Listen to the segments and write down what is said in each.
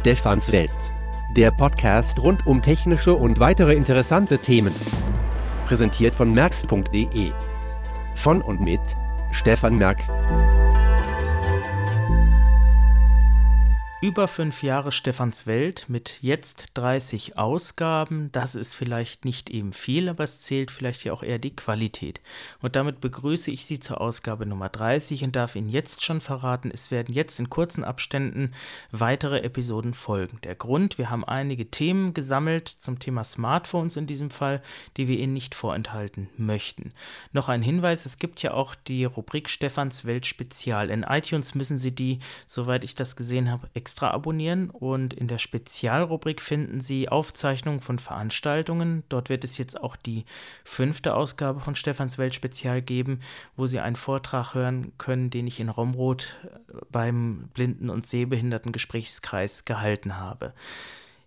Stefans Welt. Der Podcast rund um technische und weitere interessante Themen. Präsentiert von merx.de. Von und mit Stefan Merk. Über fünf Jahre Stefans Welt mit jetzt 30 Ausgaben. Das ist vielleicht nicht eben viel, aber es zählt vielleicht ja auch eher die Qualität. Und damit begrüße ich Sie zur Ausgabe Nummer 30 und darf Ihnen jetzt schon verraten, es werden jetzt in kurzen Abständen weitere Episoden folgen. Der Grund, wir haben einige Themen gesammelt zum Thema Smartphones in diesem Fall, die wir Ihnen nicht vorenthalten möchten. Noch ein Hinweis, es gibt ja auch die Rubrik Stefans Welt Spezial. In iTunes müssen Sie die, soweit ich das gesehen habe, extra abonnieren und in der Spezialrubrik finden Sie Aufzeichnungen von Veranstaltungen. Dort wird es jetzt auch die fünfte Ausgabe von Stefans Welt Spezial geben, wo Sie einen Vortrag hören können, den ich in Romroth beim Blinden- und Sehbehinderten Gesprächskreis gehalten habe.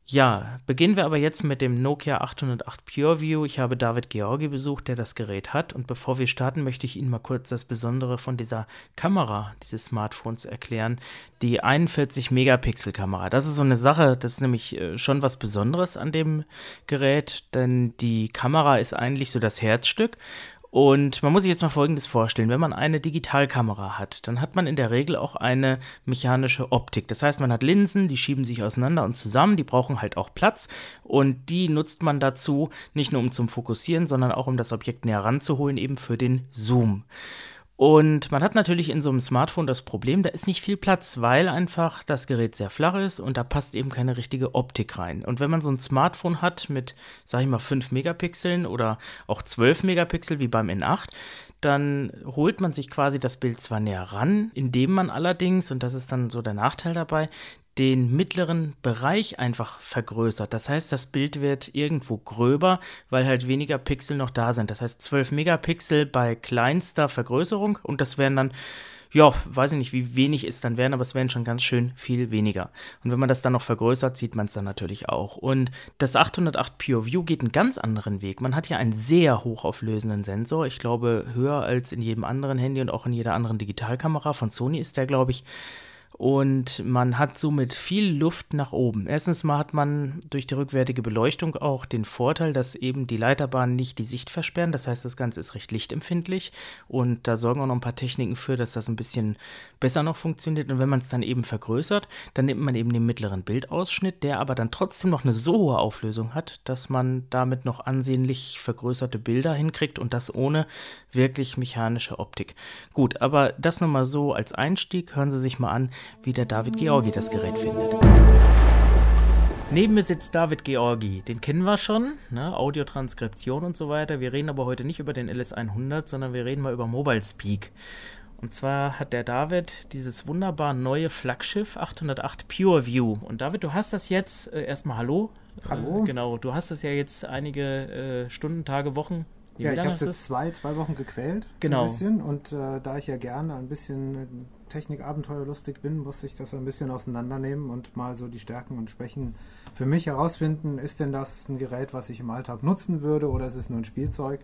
Ja, beginnen wir aber jetzt mit dem Nokia 808 PureView. Ich habe David Georgi besucht, der das Gerät hat. Und bevor wir starten, möchte ich Ihnen mal kurz das Besondere von dieser Kamera dieses Smartphones erklären. Die 41 Megapixel Kamera. Das ist so eine Sache, das ist nämlich äh, schon was Besonderes an dem Gerät, denn die Kamera ist eigentlich so das Herzstück. Und man muss sich jetzt mal Folgendes vorstellen. Wenn man eine Digitalkamera hat, dann hat man in der Regel auch eine mechanische Optik. Das heißt, man hat Linsen, die schieben sich auseinander und zusammen, die brauchen halt auch Platz. Und die nutzt man dazu, nicht nur um zum Fokussieren, sondern auch um das Objekt näher ranzuholen, eben für den Zoom. Und man hat natürlich in so einem Smartphone das Problem, da ist nicht viel Platz, weil einfach das Gerät sehr flach ist und da passt eben keine richtige Optik rein. Und wenn man so ein Smartphone hat mit, sag ich mal, 5 Megapixeln oder auch 12 Megapixel wie beim N8, dann holt man sich quasi das Bild zwar näher ran, indem man allerdings, und das ist dann so der Nachteil dabei, den mittleren Bereich einfach vergrößert. Das heißt, das Bild wird irgendwo gröber, weil halt weniger Pixel noch da sind. Das heißt, 12 Megapixel bei kleinster Vergrößerung und das wären dann ja, weiß ich nicht, wie wenig es dann wären, aber es wären schon ganz schön viel weniger. Und wenn man das dann noch vergrößert, sieht man es dann natürlich auch. Und das 808 Pure View geht einen ganz anderen Weg. Man hat ja einen sehr hochauflösenden Sensor. Ich glaube, höher als in jedem anderen Handy und auch in jeder anderen Digitalkamera. Von Sony ist der, glaube ich, und man hat somit viel Luft nach oben. Erstens mal hat man durch die rückwärtige Beleuchtung auch den Vorteil, dass eben die Leiterbahnen nicht die Sicht versperren. Das heißt, das Ganze ist recht lichtempfindlich und da sorgen auch noch ein paar Techniken für, dass das ein bisschen besser noch funktioniert. Und wenn man es dann eben vergrößert, dann nimmt man eben den mittleren Bildausschnitt, der aber dann trotzdem noch eine so hohe Auflösung hat, dass man damit noch ansehnlich vergrößerte Bilder hinkriegt und das ohne wirklich mechanische Optik. Gut, aber das nochmal so als Einstieg. Hören Sie sich mal an, wie der David Georgi das Gerät findet. Neben mir sitzt David Georgi. Den kennen wir schon, ne? Audiotranskription und so weiter. Wir reden aber heute nicht über den LS100, sondern wir reden mal über Mobile Speak. Und zwar hat der David dieses wunderbar neue Flaggschiff 808 Pure View. Und David, du hast das jetzt, äh, erstmal Hallo. Hallo. Äh, genau, du hast das ja jetzt einige äh, Stunden, Tage, Wochen ja, ich habe jetzt zwei, zwei Wochen gequält. Genau. Ein bisschen. Und äh, da ich ja gerne ein bisschen äh, Technik-Abenteuerlustig bin, musste ich das ein bisschen auseinandernehmen und mal so die Stärken und Schwächen für mich herausfinden. Ist denn das ein Gerät, was ich im Alltag nutzen würde oder ist es nur ein Spielzeug?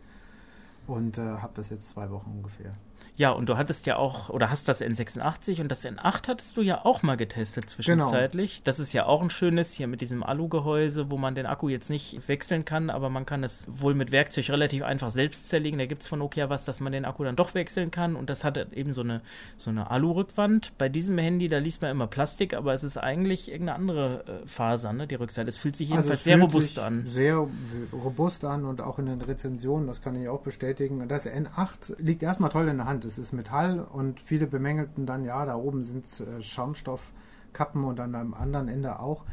Und äh, habe das jetzt zwei Wochen ungefähr. Ja, und du hattest ja auch, oder hast das N86 und das N8 hattest du ja auch mal getestet zwischenzeitlich. Genau. Das ist ja auch ein schönes hier mit diesem Alu-Gehäuse, wo man den Akku jetzt nicht wechseln kann, aber man kann es wohl mit Werkzeug relativ einfach selbst zerlegen. Da gibt es von Nokia was, dass man den Akku dann doch wechseln kann und das hat eben so eine, so eine Alu-Rückwand. Bei diesem Handy, da liest man immer Plastik, aber es ist eigentlich irgendeine andere äh, Faser, ne, die Rückseite. Es fühlt sich also jedenfalls also sehr robust an. Sehr robust an und auch in den Rezensionen, das kann ich auch bestätigen. Das N8 liegt erstmal toll in der Hand es ist Metall und viele bemängelten dann, ja, da oben sind äh, Schaumstoffkappen und an einem anderen Ende auch.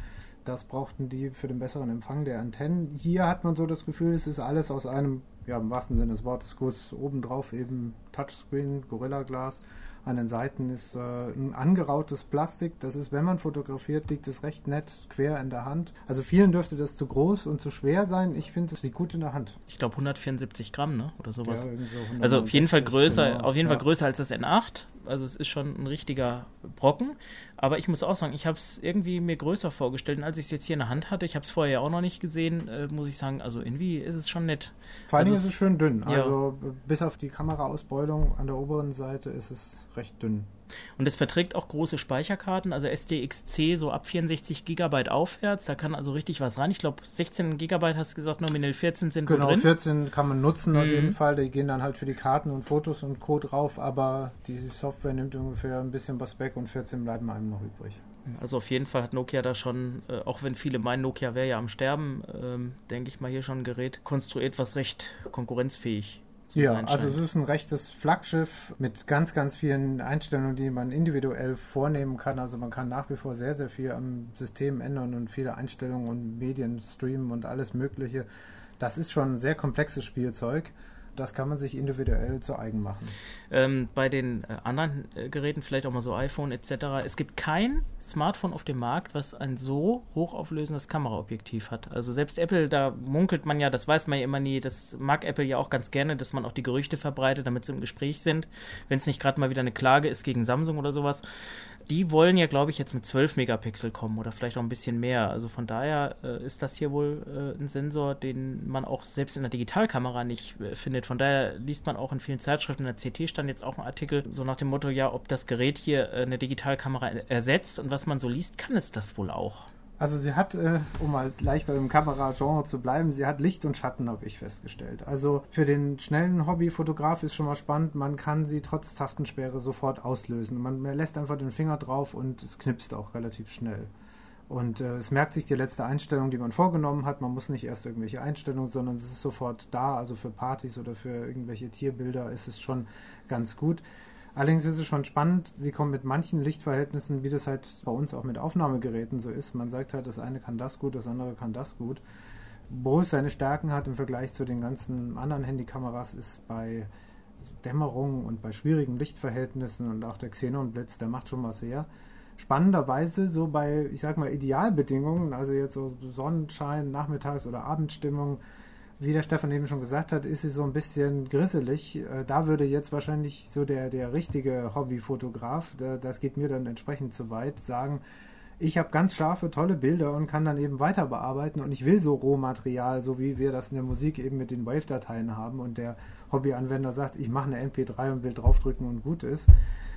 Das brauchten die für den besseren Empfang der Antennen. Hier hat man so das Gefühl, es ist alles aus einem, ja, im wahrsten Sinne des Wortes, Guss. Obendrauf eben Touchscreen, Gorilla Glas an den Seiten ist äh, ein angerautes Plastik. Das ist, wenn man fotografiert, liegt es recht nett quer in der Hand. Also vielen dürfte das zu groß und zu schwer sein. Ich finde, es liegt gut in der Hand. Ich glaube 174 Gramm, ne? Oder sowas. Ja, so also auf jeden Fall größer, genau. auf jeden ja. Fall größer als das N8. Also es ist schon ein richtiger Brocken. Aber ich muss auch sagen, ich habe es irgendwie mir größer vorgestellt. Und als ich es jetzt hier in der Hand hatte, ich habe es vorher ja auch noch nicht gesehen, äh, muss ich sagen, also irgendwie ist es schon nett. Vor allem also ist es schön dünn. Ja. Also bis auf die Kameraausbeulung an der oberen Seite ist es recht dünn. Und es verträgt auch große Speicherkarten, also SDXC so ab 64 Gigabyte aufwärts. Da kann also richtig was rein. Ich glaube, 16 Gigabyte hast du gesagt, nominell 14 sind genau, drin. Genau, 14 kann man nutzen mhm. auf jeden Fall. Die gehen dann halt für die Karten und Fotos und Code drauf, aber die Software nimmt ungefähr ein bisschen was weg und 14 bleiben einem noch übrig. Also auf jeden Fall hat Nokia da schon, äh, auch wenn viele meinen, Nokia wäre ja am Sterben, ähm, denke ich mal hier schon ein Gerät konstruiert, was recht konkurrenzfähig ja, also es ist ein rechtes Flaggschiff mit ganz, ganz vielen Einstellungen, die man individuell vornehmen kann. Also man kann nach wie vor sehr, sehr viel am System ändern und viele Einstellungen und Medien streamen und alles Mögliche. Das ist schon ein sehr komplexes Spielzeug das kann man sich individuell zu eigen machen. Ähm, bei den äh, anderen äh, Geräten, vielleicht auch mal so iPhone etc., es gibt kein Smartphone auf dem Markt, was ein so hochauflösendes Kameraobjektiv hat. Also selbst Apple, da munkelt man ja, das weiß man ja immer nie, das mag Apple ja auch ganz gerne, dass man auch die Gerüchte verbreitet, damit sie im Gespräch sind, wenn es nicht gerade mal wieder eine Klage ist gegen Samsung oder sowas die wollen ja, glaube ich, jetzt mit 12 Megapixel kommen oder vielleicht auch ein bisschen mehr. Also von daher äh, ist das hier wohl äh, ein Sensor, den man auch selbst in der Digitalkamera nicht äh, findet. Von daher liest man auch in vielen Zeitschriften, in der CT stand jetzt auch ein Artikel, so nach dem Motto, ja, ob das Gerät hier äh, eine Digitalkamera ersetzt und was man so liest, kann es das wohl auch. Also sie hat, äh, um mal gleich beim Kameragenre zu bleiben, sie hat Licht und Schatten, habe ich festgestellt. Also für den schnellen Hobbyfotograf ist schon mal spannend, man kann sie trotz Tastensperre sofort auslösen. Man lässt einfach den Finger drauf und es knipst auch relativ schnell. Und äh, es merkt sich die letzte Einstellung, die man vorgenommen hat. Man muss nicht erst irgendwelche Einstellungen, sondern es ist sofort da. Also für Partys oder für irgendwelche Tierbilder ist es schon ganz gut. Allerdings ist es schon spannend, sie kommen mit manchen Lichtverhältnissen, wie das halt bei uns auch mit Aufnahmegeräten so ist. Man sagt halt, das eine kann das gut, das andere kann das gut. Wo es seine Stärken hat im Vergleich zu den ganzen anderen Handykameras ist bei Dämmerung und bei schwierigen Lichtverhältnissen und auch der Xenonblitz, der macht schon was her. Spannenderweise so bei, ich sag mal, Idealbedingungen, also jetzt so Sonnenschein, Nachmittags- oder Abendstimmung, wie der Stefan eben schon gesagt hat, ist sie so ein bisschen grisselig. Äh, da würde jetzt wahrscheinlich so der, der richtige Hobbyfotograf, das geht mir dann entsprechend zu weit, sagen, ich habe ganz scharfe, tolle Bilder und kann dann eben weiter bearbeiten und ich will so Rohmaterial, so wie wir das in der Musik eben mit den Wave-Dateien haben und der Hobbyanwender sagt, ich mache eine MP3 und will draufdrücken und gut ist.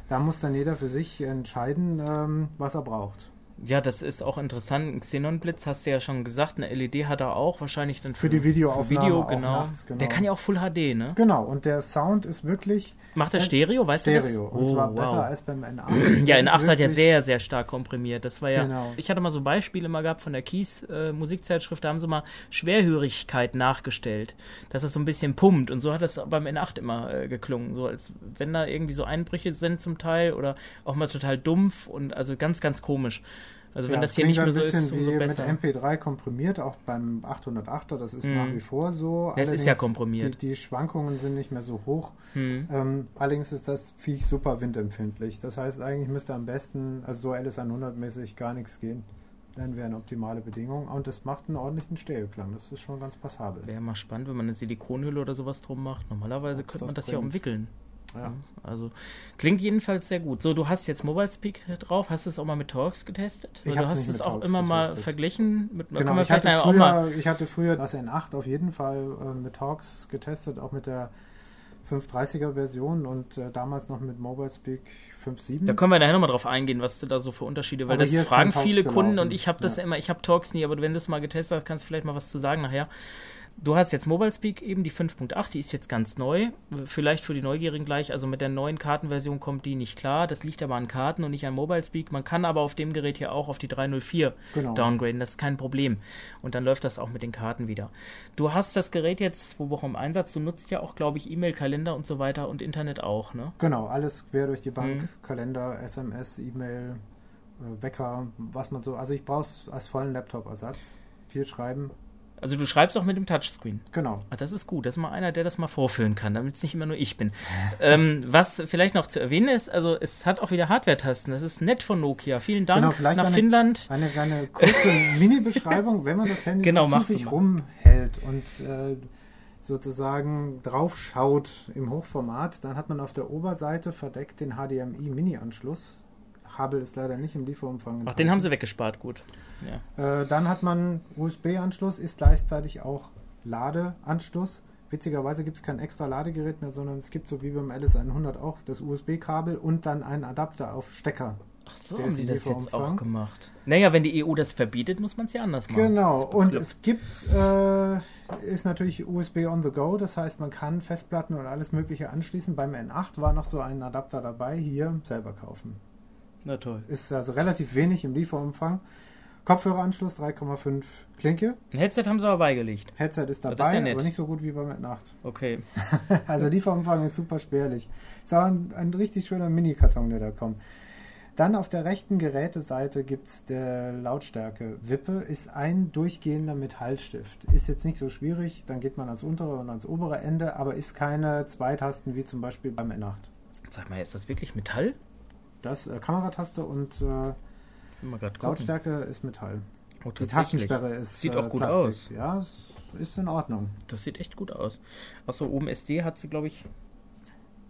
Da muss dann jeder für sich entscheiden, ähm, was er braucht. Ja, das ist auch interessant. Ein Xenonblitz hast du ja schon gesagt, eine LED hat er auch, wahrscheinlich dann für, für die Videoaufnahme. Video, genau. Nachts, genau. Der kann ja auch Full HD, ne? Genau, und der Sound ist wirklich Macht er Stereo, weißt Stereo. du das? Stereo, und oh, zwar wow. besser als beim N8. ja, N8 hat ja sehr, sehr stark komprimiert. Das war ja, genau. ich hatte mal so Beispiele mal gehabt von der Kies äh, Musikzeitschrift, da haben sie mal Schwerhörigkeit nachgestellt, dass das so ein bisschen pumpt und so hat das beim N8 immer äh, geklungen, so als wenn da irgendwie so Einbrüche sind zum Teil oder auch mal total dumpf und also ganz, ganz komisch. Also ja, wenn das hier nicht mehr so ist, umso wie besser. mit MP3 komprimiert, auch beim 808er, das ist mm. nach wie vor so. Es ist ja komprimiert. Die, die, Schwankungen sind nicht mehr so hoch. Mm. Ähm, allerdings ist das Viech super windempfindlich. Das heißt, eigentlich müsste am besten, also so LS100-mäßig gar nichts gehen. Dann wären optimale Bedingungen. Und es macht einen ordentlichen Stereoklang. Das ist schon ganz passabel. Wäre mal spannend, wenn man eine Silikonhülle oder sowas drum macht. Normalerweise Ob's könnte man das, das ja umwickeln. Ja. Also klingt jedenfalls sehr gut. So, du hast jetzt Mobile Speak drauf. Hast du es auch mal mit Torx getestet? Ich du hast es auch immer mal verglichen mit genau, ich hatte, früher, ich hatte früher das N8 auf jeden Fall äh, mit Torx getestet, auch mit der 530er Version und äh, damals noch mit Mobile Speak 5.7. Da können wir nachher nochmal drauf eingehen, was du da so für Unterschiede, weil aber das fragen viele Kunden und ich habe das ja. immer, ich habe Torx nie, aber wenn du es mal getestet hast, kannst du vielleicht mal was zu sagen nachher. Du hast jetzt Mobile Speak eben, die 5.8, die ist jetzt ganz neu. Vielleicht für die Neugierigen gleich, also mit der neuen Kartenversion kommt die nicht klar. Das liegt aber an Karten und nicht an Mobile Speak. Man kann aber auf dem Gerät hier auch auf die 304 genau. downgraden, das ist kein Problem. Und dann läuft das auch mit den Karten wieder. Du hast das Gerät jetzt zwei Wochen im Einsatz. Du nutzt ja auch, glaube ich, E-Mail, Kalender und so weiter und Internet auch, ne? Genau, alles quer durch die Bank. Mhm. Kalender, SMS, E-Mail, äh, Wecker, was man so. Also ich brauche es als vollen Laptop-Ersatz. Viel schreiben, also du schreibst auch mit dem Touchscreen. Genau. Ach, das ist gut. Das ist mal einer, der das mal vorführen kann, damit es nicht immer nur ich bin. ähm, was vielleicht noch zu erwähnen ist, also es hat auch wieder Hardware-Tasten. Das ist nett von Nokia. Vielen Dank genau, vielleicht nach eine, Finnland. Eine, eine kurze Mini-Beschreibung, wenn man das Handy genau, so zu sich rumhält und äh, sozusagen draufschaut im Hochformat, dann hat man auf der Oberseite verdeckt den HDMI-Mini-Anschluss Kabel ist leider nicht im Lieferumfang. Enthalten. Ach, den haben sie weggespart, gut. Ja. Äh, dann hat man USB-Anschluss, ist gleichzeitig auch Ladeanschluss. Witzigerweise gibt es kein extra Ladegerät mehr, sondern es gibt so wie beim LS100 auch das USB-Kabel und dann einen Adapter auf Stecker. Ach so, haben die das jetzt auch gemacht. Naja, wenn die EU das verbietet, muss man es ja anders machen. Genau, und es gibt, äh, ist natürlich USB on the go, das heißt, man kann Festplatten und alles Mögliche anschließen. Beim N8 war noch so ein Adapter dabei, hier selber kaufen. Na toll. Ist also relativ wenig im Lieferumfang. Kopfhöreranschluss 3,5 Klinke. Ein Headset haben sie aber beigelegt. Headset ist dabei, ist ja aber nicht so gut wie beim N8. Okay. also Lieferumfang ist super spärlich. Ist auch ein, ein richtig schöner Mini-Karton, der da kommt. Dann auf der rechten Geräteseite gibt es der Lautstärke-Wippe, ist ein durchgehender Metallstift. Ist jetzt nicht so schwierig, dann geht man ans untere und ans obere Ende, aber ist keine zwei Tasten wie zum Beispiel beim N8. Sag mal, ist das wirklich Metall? Das äh, Kamerataste und äh, Lautstärke ist Metall. Oh, Die Tastensperre ist Sieht auch äh, gut Plastik. aus. Ja, ist in Ordnung. Das sieht echt gut aus. Achso, oben SD hat sie, glaube ich,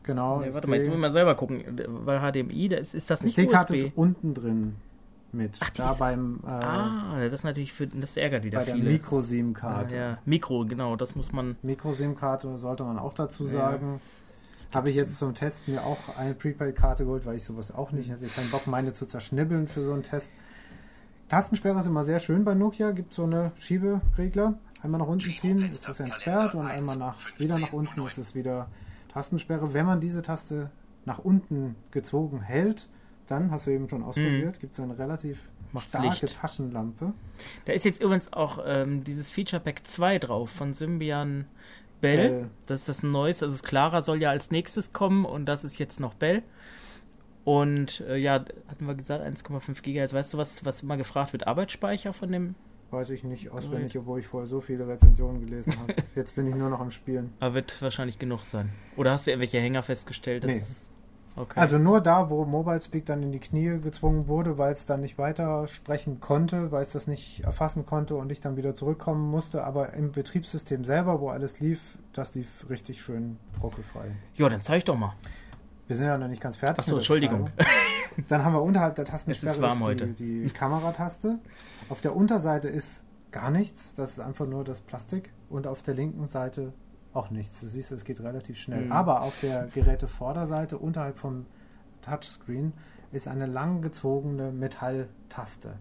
Genau. Nee, warte mal, jetzt müssen wir mal selber gucken, weil HDMI, da ist, ist das nicht SD-Karte ist unten drin mit. Ach, da beim. Äh, ah, das ist natürlich für, das ärgert wieder bei viele. Bei der Micro-SIM-Karte. Ah, ja, Mikro, genau, das muss man. Micro-SIM-Karte sollte man auch dazu sagen. Ja. Habe ich jetzt zum Testen mir auch eine Prepaid-Karte geholt, weil ich sowas auch nicht hatte. Ich hatte keinen Bock, meine zu zerschnibbeln für so einen Test. Tastensperre ist immer sehr schön bei Nokia. Gibt so eine Schieberegler. Einmal nach unten ziehen, ist das entsperrt und einmal nach, wieder nach unten ist es wieder Tastensperre. Wenn man diese Taste nach unten gezogen hält, dann, hast du eben schon ausprobiert, mhm. gibt es eine relativ Macht's starke Licht. Taschenlampe. Da ist jetzt übrigens auch ähm, dieses Feature Pack 2 drauf von Symbian Bell. Bell. Das ist das Neues. Also Clara soll ja als nächstes kommen und das ist jetzt noch Bell. Und äh, ja, hatten wir gesagt, 1,5 GHz. Weißt du, was, was immer gefragt wird? Arbeitsspeicher von dem Weiß ich nicht auswendig, obwohl ich vorher so viele Rezensionen gelesen habe. Jetzt bin ich nur noch am Spielen. Aber wird wahrscheinlich genug sein. Oder hast du irgendwelche Hänger festgestellt? Nee. Okay. Also nur da, wo Mobile Speak dann in die Knie gezwungen wurde, weil es dann nicht weiter sprechen konnte, weil es das nicht erfassen konnte und ich dann wieder zurückkommen musste. Aber im Betriebssystem selber, wo alles lief, das lief richtig schön ruckelfrei. Ja, dann zeig doch mal. Wir sind ja noch nicht ganz fertig. Achso, Entschuldigung. Dann haben wir unterhalb der Tastensperre die, die Kamerataste. Auf der Unterseite ist gar nichts, das ist einfach nur das Plastik. Und auf der linken Seite auch nichts. Du siehst, es geht relativ schnell. Mhm. Aber auf der Gerätevorderseite, unterhalb vom Touchscreen, ist eine langgezogene Metalltaste.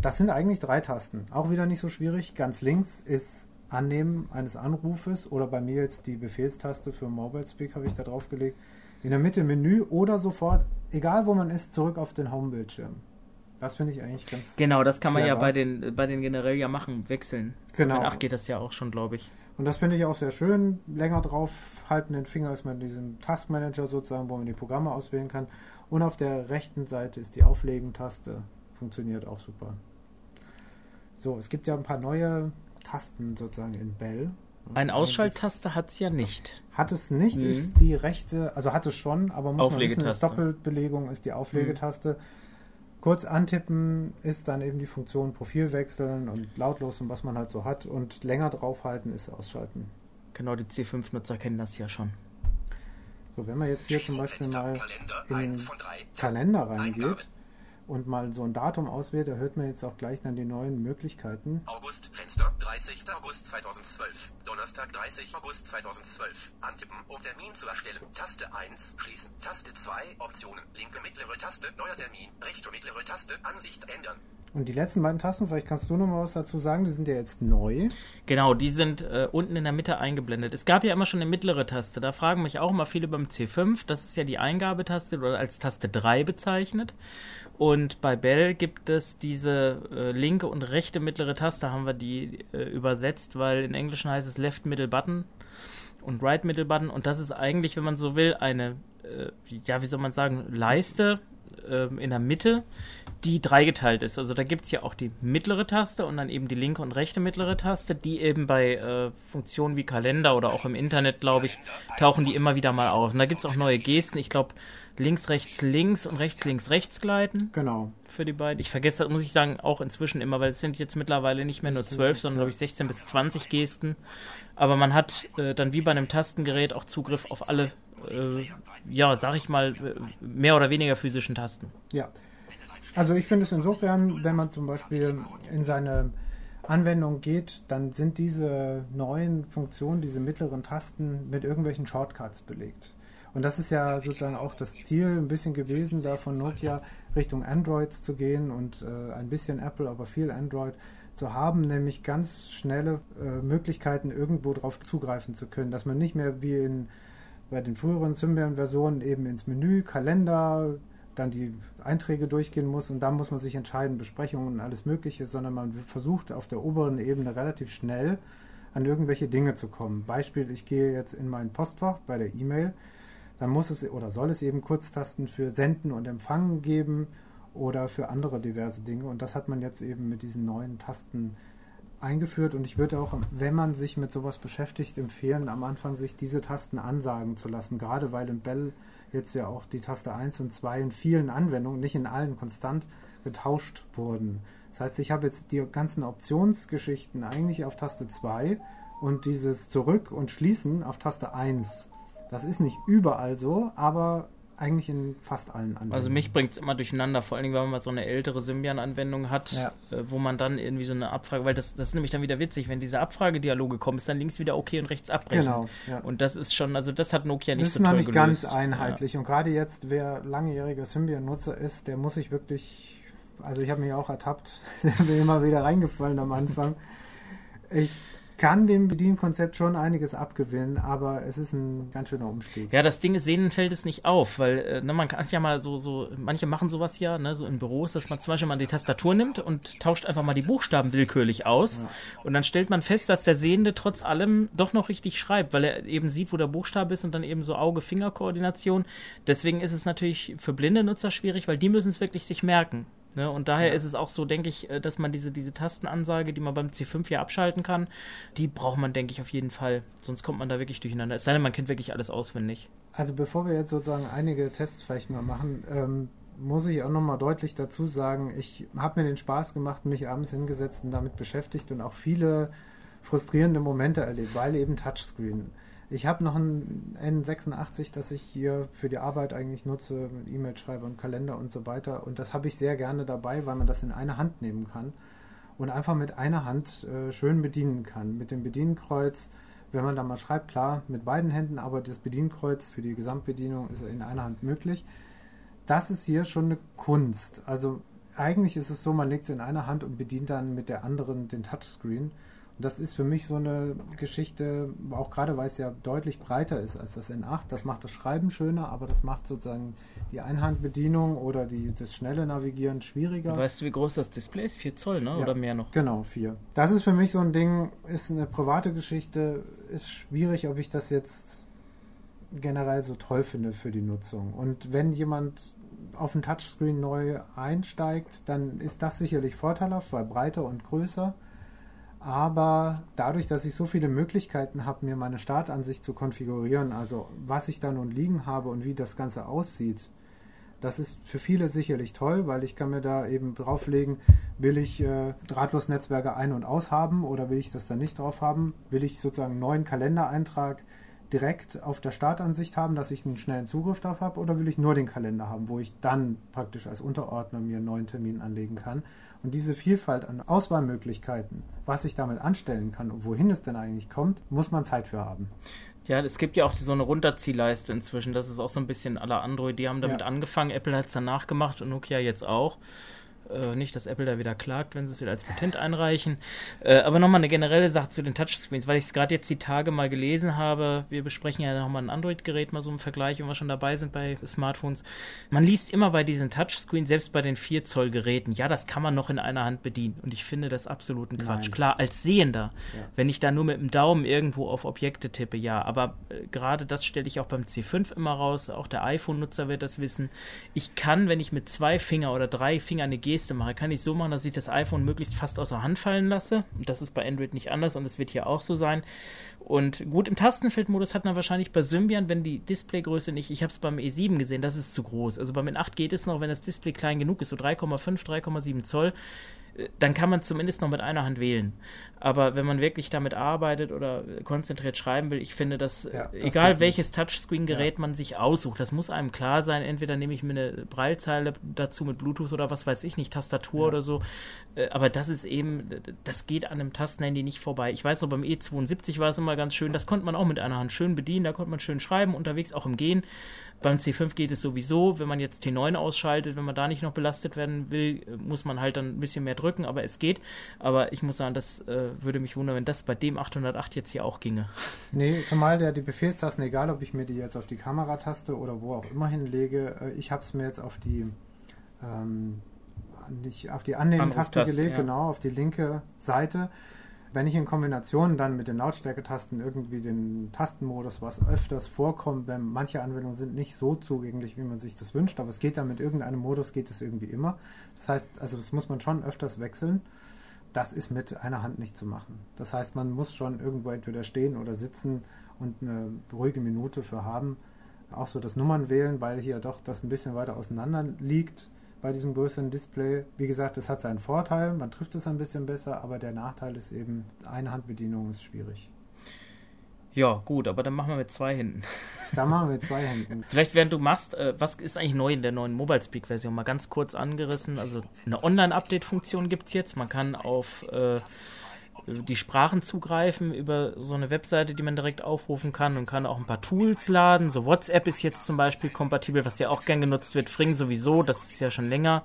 Das sind eigentlich drei Tasten. Auch wieder nicht so schwierig. Ganz links ist Annehmen eines Anrufes oder bei mir jetzt die Befehlstaste für Mobile Speak habe ich da drauf gelegt. In der Mitte Menü oder sofort, egal wo man ist, zurück auf den Home-Bildschirm. Das finde ich eigentlich ganz. Genau, das kann man ja bei den, bei den generell ja machen, wechseln. Genau. 8 geht das ja auch schon, glaube ich. Und das finde ich auch sehr schön. Länger drauf halten den Finger ist man in diesem Taskmanager sozusagen, wo man die Programme auswählen kann. Und auf der rechten Seite ist die Auflegen-Taste. Funktioniert auch super. So, es gibt ja ein paar neue Tasten sozusagen in Bell. Eine Ausschalttaste hat es ja nicht. Hat es nicht, mhm. ist die rechte, also hat es schon, aber muss man wissen, ist Doppelbelegung ist die Auflegetaste. Mhm. Kurz antippen ist dann eben die Funktion Profil wechseln und lautlos und was man halt so hat und länger draufhalten ist ausschalten. Genau, die C5-Nutzer kennen das ja schon. So, wenn man jetzt hier zum Beispiel mal in den Kalender reingeht, und mal so ein Datum auswählt, da hört man jetzt auch gleich dann die neuen Möglichkeiten. August, Fenster, 30. August 2012. Donnerstag, 30. August 2012. Antippen, um Termin zu erstellen. Taste 1, schließen. Taste 2, Optionen. Linke mittlere Taste, neuer Termin. Rechte mittlere Taste, Ansicht ändern. Und die letzten beiden Tasten, vielleicht kannst du noch mal was dazu sagen, die sind ja jetzt neu. Genau, die sind äh, unten in der Mitte eingeblendet. Es gab ja immer schon eine mittlere Taste. Da fragen mich auch immer viele beim C5. Das ist ja die Eingabetaste oder als Taste 3 bezeichnet. Und bei Bell gibt es diese äh, linke und rechte mittlere Taste, haben wir die äh, übersetzt, weil in Englischen heißt es Left Middle Button und Right Middle Button. Und das ist eigentlich, wenn man so will, eine, äh, ja, wie soll man sagen, Leiste ähm, in der Mitte, die dreigeteilt ist. Also da gibt es ja auch die mittlere Taste und dann eben die linke und rechte mittlere Taste, die eben bei äh, Funktionen wie Kalender oder auch im Internet, glaube ich, tauchen die immer wieder mal auf. Und da gibt es auch neue Gesten. Ich glaube, links, rechts, links und rechts, links, rechts gleiten. Genau. Für die beiden. Ich vergesse das, muss ich sagen, auch inzwischen immer, weil es sind jetzt mittlerweile nicht mehr nur zwölf, sondern glaube ich 16 bis 20 Gesten. Aber man hat äh, dann wie bei einem Tastengerät auch Zugriff auf alle, äh, ja, sag ich mal, äh, mehr oder weniger physischen Tasten. Ja. Also ich finde es insofern, wenn man zum Beispiel in seine Anwendung geht, dann sind diese neuen Funktionen, diese mittleren Tasten mit irgendwelchen Shortcuts belegt. Und das ist ja sozusagen auch das Ziel ein bisschen gewesen, da von Nokia Richtung Android zu gehen und äh, ein bisschen Apple, aber viel Android zu haben, nämlich ganz schnelle äh, Möglichkeiten, irgendwo drauf zugreifen zu können, dass man nicht mehr wie in, bei den früheren Symbian-Versionen eben ins Menü, Kalender, dann die Einträge durchgehen muss und dann muss man sich entscheiden, Besprechungen und alles Mögliche, sondern man versucht auf der oberen Ebene relativ schnell an irgendwelche Dinge zu kommen. Beispiel, ich gehe jetzt in mein Postfach bei der E-Mail, dann muss es oder soll es eben Kurztasten für Senden und Empfangen geben oder für andere diverse Dinge und das hat man jetzt eben mit diesen neuen Tasten eingeführt und ich würde auch, wenn man sich mit sowas beschäftigt, empfehlen, am Anfang sich diese Tasten ansagen zu lassen, gerade weil im Bell jetzt ja auch die Taste 1 und 2 in vielen Anwendungen, nicht in allen konstant, getauscht wurden. Das heißt, ich habe jetzt die ganzen Optionsgeschichten eigentlich auf Taste 2 und dieses Zurück und Schließen auf Taste 1. Das ist nicht überall so, aber eigentlich in fast allen Anwendungen. Also mich bringt es immer durcheinander, vor allen Dingen, wenn man mal so eine ältere Symbian-Anwendung hat, ja. äh, wo man dann irgendwie so eine Abfrage, weil das, das ist nämlich dann wieder witzig, wenn diese Abfragedialoge kommen, ist dann links wieder okay und rechts abbrechen. Genau. Ja. Und das ist schon, also das hat Nokia nicht das so toll gelöst. Das ist noch nicht ganz einheitlich. Ja. Und gerade jetzt, wer langjähriger Symbian-Nutzer ist, der muss sich wirklich, also ich habe mich auch ertappt, bin immer wieder reingefallen am Anfang. Ich kann dem Bedienkonzept schon einiges abgewinnen, aber es ist ein ganz schöner Umstieg. Ja, das Ding ist, denen fällt es nicht auf, weil äh, ne, man kann ja mal so, so, manche machen sowas ja, ne, so in Büros, dass man zum Beispiel mal die Tastatur nimmt und tauscht einfach mal die Buchstaben willkürlich aus ja. und dann stellt man fest, dass der Sehende trotz allem doch noch richtig schreibt, weil er eben sieht, wo der Buchstabe ist und dann eben so Auge-Finger-Koordination. Deswegen ist es natürlich für blinde Nutzer schwierig, weil die müssen es wirklich sich merken. Ne? Und daher ja. ist es auch so, denke ich, äh, dass man diese, diese Tastenansage, die man beim C5 ja abschalten kann, die braucht man, denke ich, auf jeden Fall. Sonst kommt man da wirklich durcheinander. Es sei denn, man kennt wirklich alles auswendig. Also bevor wir jetzt sozusagen einige Tests vielleicht mal machen, ähm, muss ich auch nochmal deutlich dazu sagen, ich habe mir den Spaß gemacht, mich abends hingesetzt und damit beschäftigt und auch viele frustrierende Momente erlebt, weil eben Touchscreen. Ich habe noch ein N86, das ich hier für die Arbeit eigentlich nutze, mit E-Mail-Schreiber und Kalender und so weiter. Und das habe ich sehr gerne dabei, weil man das in eine Hand nehmen kann und einfach mit einer Hand äh, schön bedienen kann. Mit dem Bedienkreuz, wenn man da mal schreibt, klar, mit beiden Händen, aber das Bedienkreuz für die Gesamtbedienung ist in einer Hand möglich. Das ist hier schon eine Kunst. Also eigentlich ist es so, man legt es in einer Hand und bedient dann mit der anderen den Touchscreen. Das ist für mich so eine Geschichte, auch gerade weil es ja deutlich breiter ist als das N8. Das macht das Schreiben schöner, aber das macht sozusagen die Einhandbedienung oder die, das schnelle Navigieren schwieriger. Weißt du, wie groß das Display ist? 4 Zoll, ne? Ja, oder mehr noch? Genau, 4. Das ist für mich so ein Ding, ist eine private Geschichte, ist schwierig, ob ich das jetzt generell so toll finde für die Nutzung. Und wenn jemand auf ein Touchscreen neu einsteigt, dann ist das sicherlich vorteilhaft, weil breiter und größer. Aber dadurch, dass ich so viele Möglichkeiten habe, mir meine Startansicht zu konfigurieren, also was ich da nun liegen habe und wie das Ganze aussieht, das ist für viele sicherlich toll, weil ich kann mir da eben drauflegen, will ich äh, Drahtlosnetzwerke ein- und aus haben oder will ich das da nicht drauf haben? Will ich sozusagen einen neuen Kalendereintrag direkt auf der Startansicht haben, dass ich einen schnellen Zugriff darauf habe oder will ich nur den Kalender haben, wo ich dann praktisch als Unterordner mir einen neuen Termin anlegen kann? Und diese Vielfalt an Auswahlmöglichkeiten, was ich damit anstellen kann und wohin es denn eigentlich kommt, muss man Zeit für haben. Ja, es gibt ja auch so eine Runterziehleiste inzwischen. Das ist auch so ein bisschen aller Android. Die haben damit ja. angefangen. Apple hat es danach gemacht und Nokia jetzt auch. Äh, nicht, dass Apple da wieder klagt, wenn sie es wieder als Patent einreichen. Äh, aber nochmal eine generelle Sache zu den Touchscreens, weil ich es gerade jetzt die Tage mal gelesen habe. Wir besprechen ja nochmal ein Android-Gerät, mal so im Vergleich, wenn wir schon dabei sind bei Smartphones. Man liest immer bei diesen Touchscreens, selbst bei den 4-Zoll-Geräten, ja, das kann man noch in einer Hand bedienen. Und ich finde das absoluten Quatsch. Nein. Klar, als Sehender, ja. wenn ich da nur mit dem Daumen irgendwo auf Objekte tippe, ja. Aber äh, gerade das stelle ich auch beim C5 immer raus. Auch der iPhone-Nutzer wird das wissen. Ich kann, wenn ich mit zwei Finger oder drei Fingern eine Geste mache, kann ich so machen, dass ich das iPhone möglichst fast außer Hand fallen lasse. Das ist bei Android nicht anders und es wird hier auch so sein. Und gut, im Tastenfeldmodus hat man wahrscheinlich bei Symbian, wenn die Displaygröße nicht, ich habe es beim E7 gesehen, das ist zu groß. Also beim N8 geht es noch, wenn das Display klein genug ist, so 3,5, 3,7 Zoll äh, dann kann man zumindest noch mit einer Hand wählen. Aber wenn man wirklich damit arbeitet oder konzentriert schreiben will, ich finde, dass Ja, das egal geht welches Touchscreen-Gerät man sich aussucht, das muss einem klar sein. Entweder nehme ich mir eine Braillezeile dazu mit Bluetooth oder was weiß ich nicht, Tastatur Ja. oder so. Äh, Aber das ist eben, das geht an einem Tastenhandy nicht vorbei. Ich weiß noch, beim E72 war es immer ganz schön, das konnte man auch mit einer Hand schön bedienen, da konnte man schön schreiben, unterwegs auch im Gehen. Beim C5 geht es sowieso, wenn man jetzt T9 ausschaltet, wenn man da nicht noch belastet werden will, äh, muss man halt dann ein bisschen mehr drücken, aber es geht. Aber ich muss sagen, das äh, würde mich wundern, wenn das bei dem 808 jetzt hier auch ginge. Nee, zumal der die Befehlstasten, egal ob ich mir die jetzt auf die Kamerataste oder wo auch immer hinlege, äh, ich habe es mir jetzt auf die ähm, nicht auf die Annehmen-Taste gelegt, ja. genau, auf die linke Seite. Wenn ich in Kombination dann mit den Lautstärketasten irgendwie den Tastenmodus, was öfters vorkommt, wenn manche Anwendungen sind nicht so zugänglich, wie man sich das wünscht, aber es geht dann mit irgendeinem Modus, geht es irgendwie immer. Das heißt, also das muss man schon öfters wechseln. Das ist mit einer Hand nicht zu machen. Das heißt, man muss schon irgendwo entweder stehen oder sitzen und eine ruhige Minute für haben. Auch so das Nummern wählen, weil hier doch das ein bisschen weiter auseinander liegt bei diesem größeren Display. Wie gesagt, es hat seinen Vorteil, man trifft es ein bisschen besser, aber der Nachteil ist eben, eine Handbedienung ist schwierig. Ja, gut, aber dann machen wir mit zwei hinten. Da machen wir zwei Händen. Vielleicht während du machst, äh, was ist eigentlich neu in der neuen Mobile Speak Version? Mal ganz kurz angerissen. Also eine Online-Update-Funktion gibt es jetzt. Man kann auf äh, die Sprachen zugreifen über so eine Webseite, die man direkt aufrufen kann und kann auch ein paar Tools laden. So WhatsApp ist jetzt zum Beispiel kompatibel, was ja auch gern genutzt wird. Fring sowieso, das ist ja schon länger.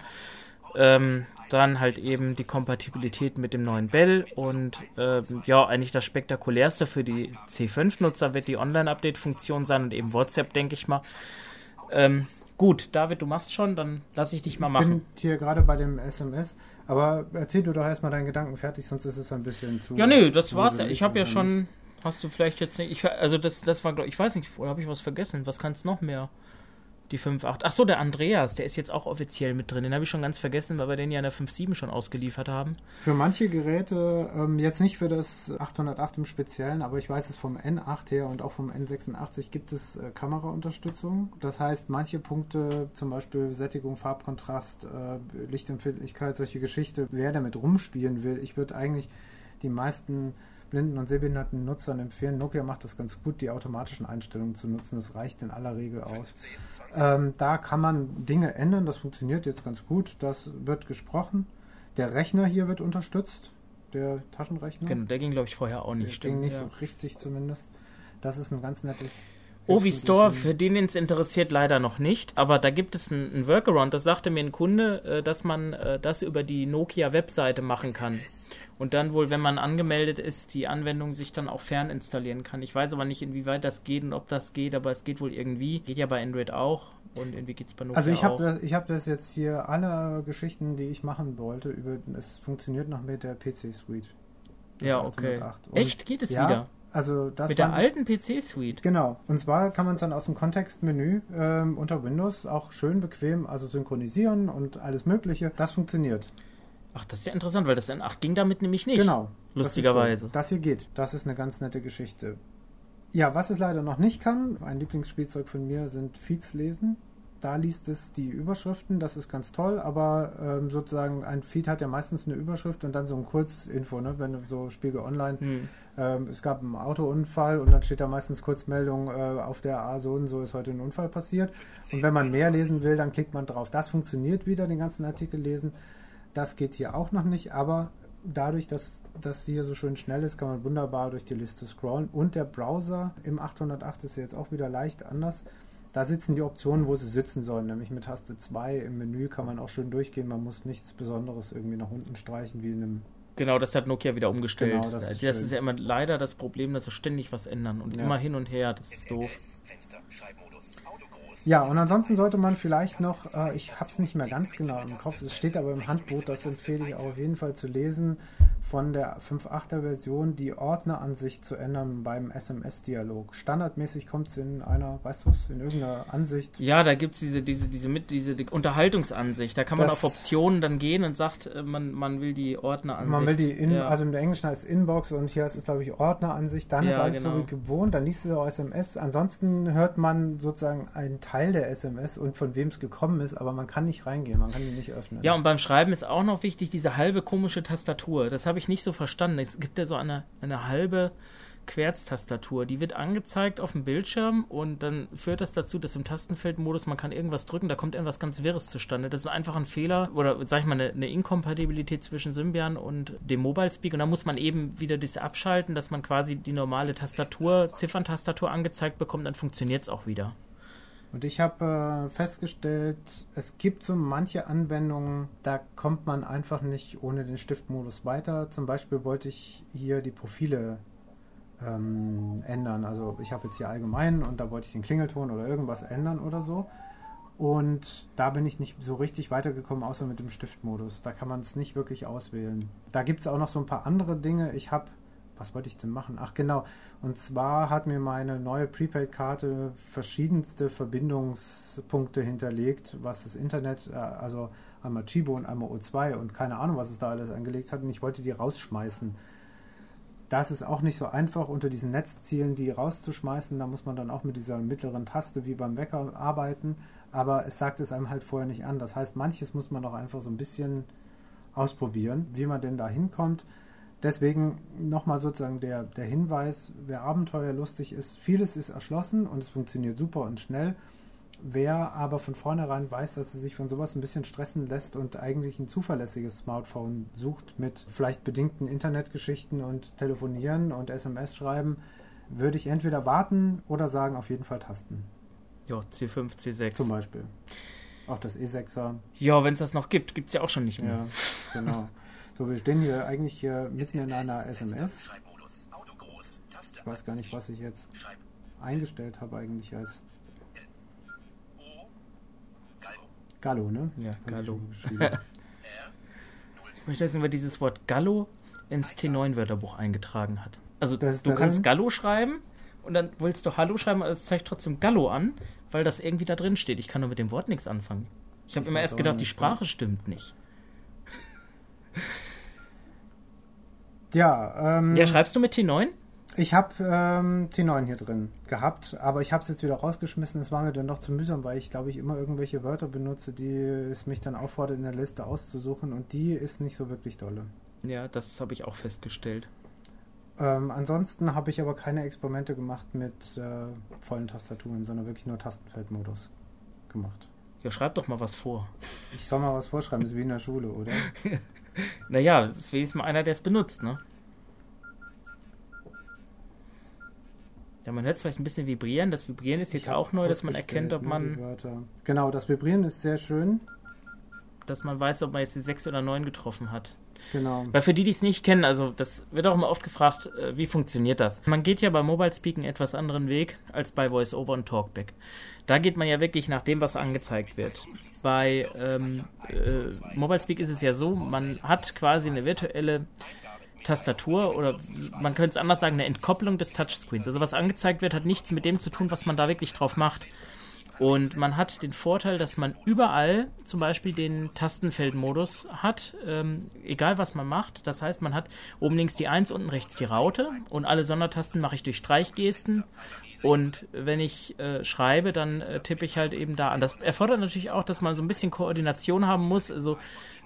Ähm, dann halt eben die Kompatibilität mit dem neuen Bell und ähm, ja, eigentlich das spektakulärste für die C5-Nutzer wird die Online-Update-Funktion sein und eben WhatsApp, denke ich mal. Ähm, gut, David, du machst schon, dann lass ich dich mal Ich machen. bin hier gerade bei dem SMS, aber erzähl du doch erstmal deinen Gedanken fertig, sonst ist es ein bisschen zu. Ja, nö, das war's ja. Ich habe ja schon. Hast du vielleicht jetzt nicht. Ich, also, das, das war, ich, weiß nicht, oder habe ich was vergessen? Was kannst noch mehr? Die 5.8. Ach so, der Andreas, der ist jetzt auch offiziell mit drin. Den habe ich schon ganz vergessen, weil wir den ja in der 5.7 schon ausgeliefert haben. Für manche Geräte, ähm, jetzt nicht für das 808 im Speziellen, aber ich weiß es vom N8 her und auch vom N86 gibt es äh, Kameraunterstützung. Das heißt, manche Punkte, zum Beispiel Sättigung, Farbkontrast, äh, Lichtempfindlichkeit, solche Geschichte, wer damit rumspielen will, ich würde eigentlich die meisten blinden und sehbehinderten Nutzern empfehlen, Nokia macht das ganz gut, die automatischen Einstellungen zu nutzen. Das reicht in aller Regel aus. 15, 20, Ähm, da kann man Dinge ändern, das funktioniert jetzt ganz gut. Das wird gesprochen. Der Rechner hier wird unterstützt, der Taschenrechner. Genau, der ging, glaube ich, vorher auch nicht. Der ging nicht ja. so richtig zumindest. Das ist ein ganz nettes. Ovi Hilfsmittel Store, für- den es interessiert, leider noch nicht. Aber da gibt es einen, einen Workaround. Das sagte mir ein Kunde, äh, dass man äh, das über die Nokia-Webseite machen kann. Und dann wohl, wenn man angemeldet ist, die Anwendung sich dann auch fern installieren kann. Ich weiß aber nicht, inwieweit das geht und ob das geht, aber es geht wohl irgendwie. Geht ja bei Android auch. Und irgendwie geht es bei Nokia Also ich habe das, ich hab das jetzt hier, alle Geschichten, die ich machen wollte, über es funktioniert noch mit der PC-Suite. Das ja, okay. 808. Und Echt? Geht es ja, wieder? Also das Mit der alten PC-Suite? Genau. Und zwar kann man es dann aus dem Kontextmenü ähm, unter Windows auch schön bequem, also synchronisieren und alles Mögliche. Das funktioniert. Ach, das ist ja interessant, weil das N8 ging damit nämlich nicht. Genau. Lustigerweise. Das, so. das hier geht. Das ist eine ganz nette Geschichte. Ja, was es leider noch nicht kann, ein Lieblingsspielzeug von mir sind Feeds lesen. Da liest es die Überschriften, das ist ganz toll, aber ähm, sozusagen ein Feed hat ja meistens eine Überschrift und dann so ein Kurzinfo, ne? wenn so Spiegel Online, Hm. ähm, es gab einen Autounfall und dann steht da meistens Kurzmeldung, äh, auf der A so und so ist heute ein Unfall passiert. Und wenn man mehr lesen will, dann klickt man drauf. Das funktioniert wieder, den ganzen Artikel lesen. Das geht hier auch noch nicht, aber dadurch, dass das hier so schön schnell ist, kann man wunderbar durch die Liste scrollen. Und der Browser im 808 ist jetzt auch wieder leicht anders. Da sitzen die Optionen, wo sie sitzen sollen, nämlich mit Taste 2 im Menü kann man auch schön durchgehen. Man muss nichts Besonderes irgendwie nach unten streichen, wie in einem Genau, das hat Nokia wieder umgestellt. Genau, das das ist ist, schön. ja immer leider das Problem, dass sie ständig was ändern und Ja. immer hin und her. Das ist doof. Ja, und ansonsten sollte man vielleicht noch, äh, ich habe es nicht mehr ganz genau im Kopf, es steht aber im Handbuch, das empfehle ich auch auf jeden Fall zu lesen, von der 5.8er Version die Ordneransicht zu ändern beim SMS-Dialog. Standardmäßig kommt es in einer, weißt du was, in irgendeiner Ansicht. Ja, da gibt's diese, diese, diese, mit, diese die Unterhaltungsansicht. Da kann man auf Optionen dann gehen und sagt, äh, man, man will die Ordneransicht. Man will die, in, ja. also im Englischen heißt es Inbox und hier heißt es, glaube ich, Ordneransicht. Dann ist Ja, alles so genau. wie gewohnt, dann liest es auch SMS. Ansonsten hört man sozusagen einen Teil der SMS und von wem es gekommen ist, aber man kann nicht reingehen, man kann die nicht öffnen. Ja, und beim Schreiben ist auch noch wichtig diese halbe komische Tastatur. Das habe ich nicht so verstanden. Es gibt ja so eine, eine halbe Querztastatur. Die wird angezeigt auf dem Bildschirm und dann führt das dazu, dass im Tastenfeldmodus man kann irgendwas drücken, da kommt irgendwas ganz Wirres zustande. Das ist einfach ein Fehler oder sag ich mal eine, eine Inkompatibilität zwischen Symbian und dem Mobile Speak und da muss man eben wieder das abschalten, dass man quasi die normale Tastatur, Zifferntastatur angezeigt bekommt, dann funktioniert es auch wieder. Und ich habe äh, festgestellt, es gibt so manche Anwendungen, da kommt man einfach nicht ohne den Stiftmodus weiter. Zum Beispiel wollte ich hier die Profile ähm, ändern. Also ich habe jetzt hier allgemein und da wollte ich den Klingelton oder irgendwas ändern oder so. Und da bin ich nicht so richtig weitergekommen, außer mit dem Stiftmodus. Da kann man es nicht wirklich auswählen. Da gibt es auch noch so ein paar andere Dinge. Ich habe, was wollte ich denn machen? Ach genau. Und zwar hat mir meine neue Prepaid-Karte verschiedenste Verbindungspunkte hinterlegt, was das Internet, äh, also einmal Chibo und einmal O2 und keine Ahnung, was es da alles angelegt hat. Und ich wollte die rausschmeißen das ist auch nicht so einfach, unter diesen Netzzielen die rauszuschmeißen. Da muss man dann auch mit dieser mittleren Taste wie beim Wecker arbeiten. Aber es sagt es einem halt vorher nicht an. Das heißt, manches muss man auch einfach so ein bisschen ausprobieren, wie man denn da hinkommt. Deswegen nochmal sozusagen der, der Hinweis, wer abenteuerlustig ist, vieles ist erschlossen und es funktioniert super und schnell. Wer aber von vornherein weiß, dass er sich von sowas ein bisschen stressen lässt und eigentlich ein zuverlässiges Smartphone sucht mit vielleicht bedingten Internetgeschichten und Telefonieren und SMS schreiben, würde ich entweder warten oder sagen, auf jeden Fall tasten. Ja, C5, C6. Zum Beispiel. Auch das E6er. Ja, wenn es das noch gibt, gibt es ja auch schon nicht mehr. Ja, genau. So, wir stehen hier eigentlich hier mitten in einer SMS. Ich weiß gar nicht, was ich jetzt eingestellt habe eigentlich als Gallo, ne? Ja, Gallo. ich möchte wissen, wer dieses Wort Gallo ins T9-Wörterbuch eingetragen hat. Also du kannst Gallo schreiben und dann willst du Hallo schreiben, aber es zeigt trotzdem Gallo an, weil das irgendwie da drin steht. Ich kann nur mit dem Wort nichts anfangen. Ich habe immer erst gedacht, die Sprache stimmt nicht. Ja, ähm, Ja, schreibst du mit T9? Ich habe ähm, T9 hier drin gehabt, aber ich habe es jetzt wieder rausgeschmissen. Es war mir dann doch zu mühsam, weil ich glaube ich immer irgendwelche Wörter benutze, die es mich dann auffordert, in der Liste auszusuchen und die ist nicht so wirklich dolle. Ja, das habe ich auch festgestellt. Ähm, ansonsten habe ich aber keine Experimente gemacht mit äh, vollen Tastaturen, sondern wirklich nur Tastenfeldmodus gemacht. Ja, schreib doch mal was vor. Ich soll mal was vorschreiben, das ist wie in der Schule, oder? naja, das ist wenigstens mal einer, der es benutzt, ne? Ja, man hört es vielleicht ein bisschen vibrieren. Das Vibrieren ist jetzt auch neu, dass man erkennt, ob man. Genau, das Vibrieren ist sehr schön. Dass man weiß, ob man jetzt die 6 oder 9 getroffen hat. Genau. Weil für die, die es nicht kennen, also das wird auch immer oft gefragt, äh, wie funktioniert das? Man geht ja bei Mobile Speaking etwas anderen Weg als bei VoiceOver und Talkback. Da geht man ja wirklich nach dem, was angezeigt wird. Bei ähm, äh, Mobile Speak ist es ja so, man hat quasi eine virtuelle Tastatur oder man könnte es anders sagen, eine Entkopplung des Touchscreens. Also was angezeigt wird, hat nichts mit dem zu tun, was man da wirklich drauf macht. Und man hat den Vorteil, dass man überall zum Beispiel den Tastenfeldmodus hat, ähm, egal was man macht. Das heißt, man hat oben links die 1, unten rechts die Raute und alle Sondertasten mache ich durch Streichgesten. Und wenn ich äh, schreibe, dann äh, tippe ich halt eben da an. Das erfordert natürlich auch, dass man so ein bisschen Koordination haben muss. Also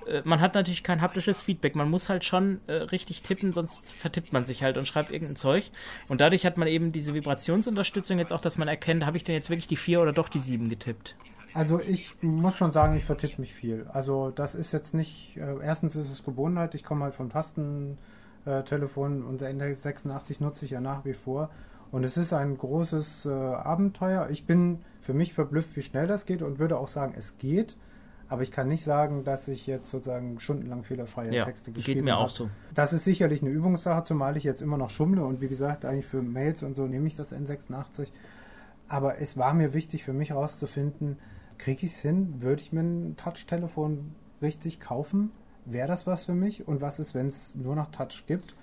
äh, man hat natürlich kein haptisches Feedback. Man muss halt schon äh, richtig tippen, sonst vertippt man sich halt und schreibt irgendein Zeug. Und dadurch hat man eben diese Vibrationsunterstützung jetzt auch, dass man erkennt, habe ich denn jetzt wirklich die 4 oder doch die 7 getippt. Also ich muss schon sagen, ich vertippe mich viel. Also das ist jetzt nicht, äh, erstens ist es Gewohnheit, ich komme halt vom Tastentelefon äh, und der Index 86 nutze ich ja nach wie vor. Und es ist ein großes äh, Abenteuer. Ich bin für mich verblüfft, wie schnell das geht und würde auch sagen, es geht. Aber ich kann nicht sagen, dass ich jetzt sozusagen stundenlang fehlerfreie ja, Texte geschrieben habe. geht mir auch so. Das ist sicherlich eine Übungssache, zumal ich jetzt immer noch schummle und wie gesagt, eigentlich für Mails und so nehme ich das N86. Aber es war mir wichtig für mich herauszufinden, kriege ich es hin? Würde ich mir ein Touch-Telefon richtig kaufen? Wäre das was für mich? Und was ist, wenn es nur noch Touch gibt?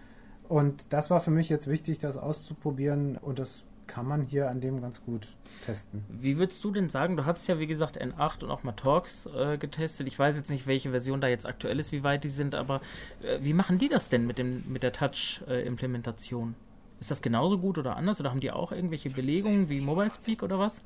Und das war für mich jetzt wichtig, das auszuprobieren und das kann man hier an dem ganz gut testen. Wie würdest du denn sagen, du hast ja wie gesagt N8 und auch mal Talks äh, getestet. Ich weiß jetzt nicht, welche Version da jetzt aktuell ist, wie weit die sind, aber äh, wie machen die das denn mit, dem, mit der Touch-Implementation? ist das genauso gut oder anders oder haben die auch irgendwelche Belegungen wie Mobile Speak oder was?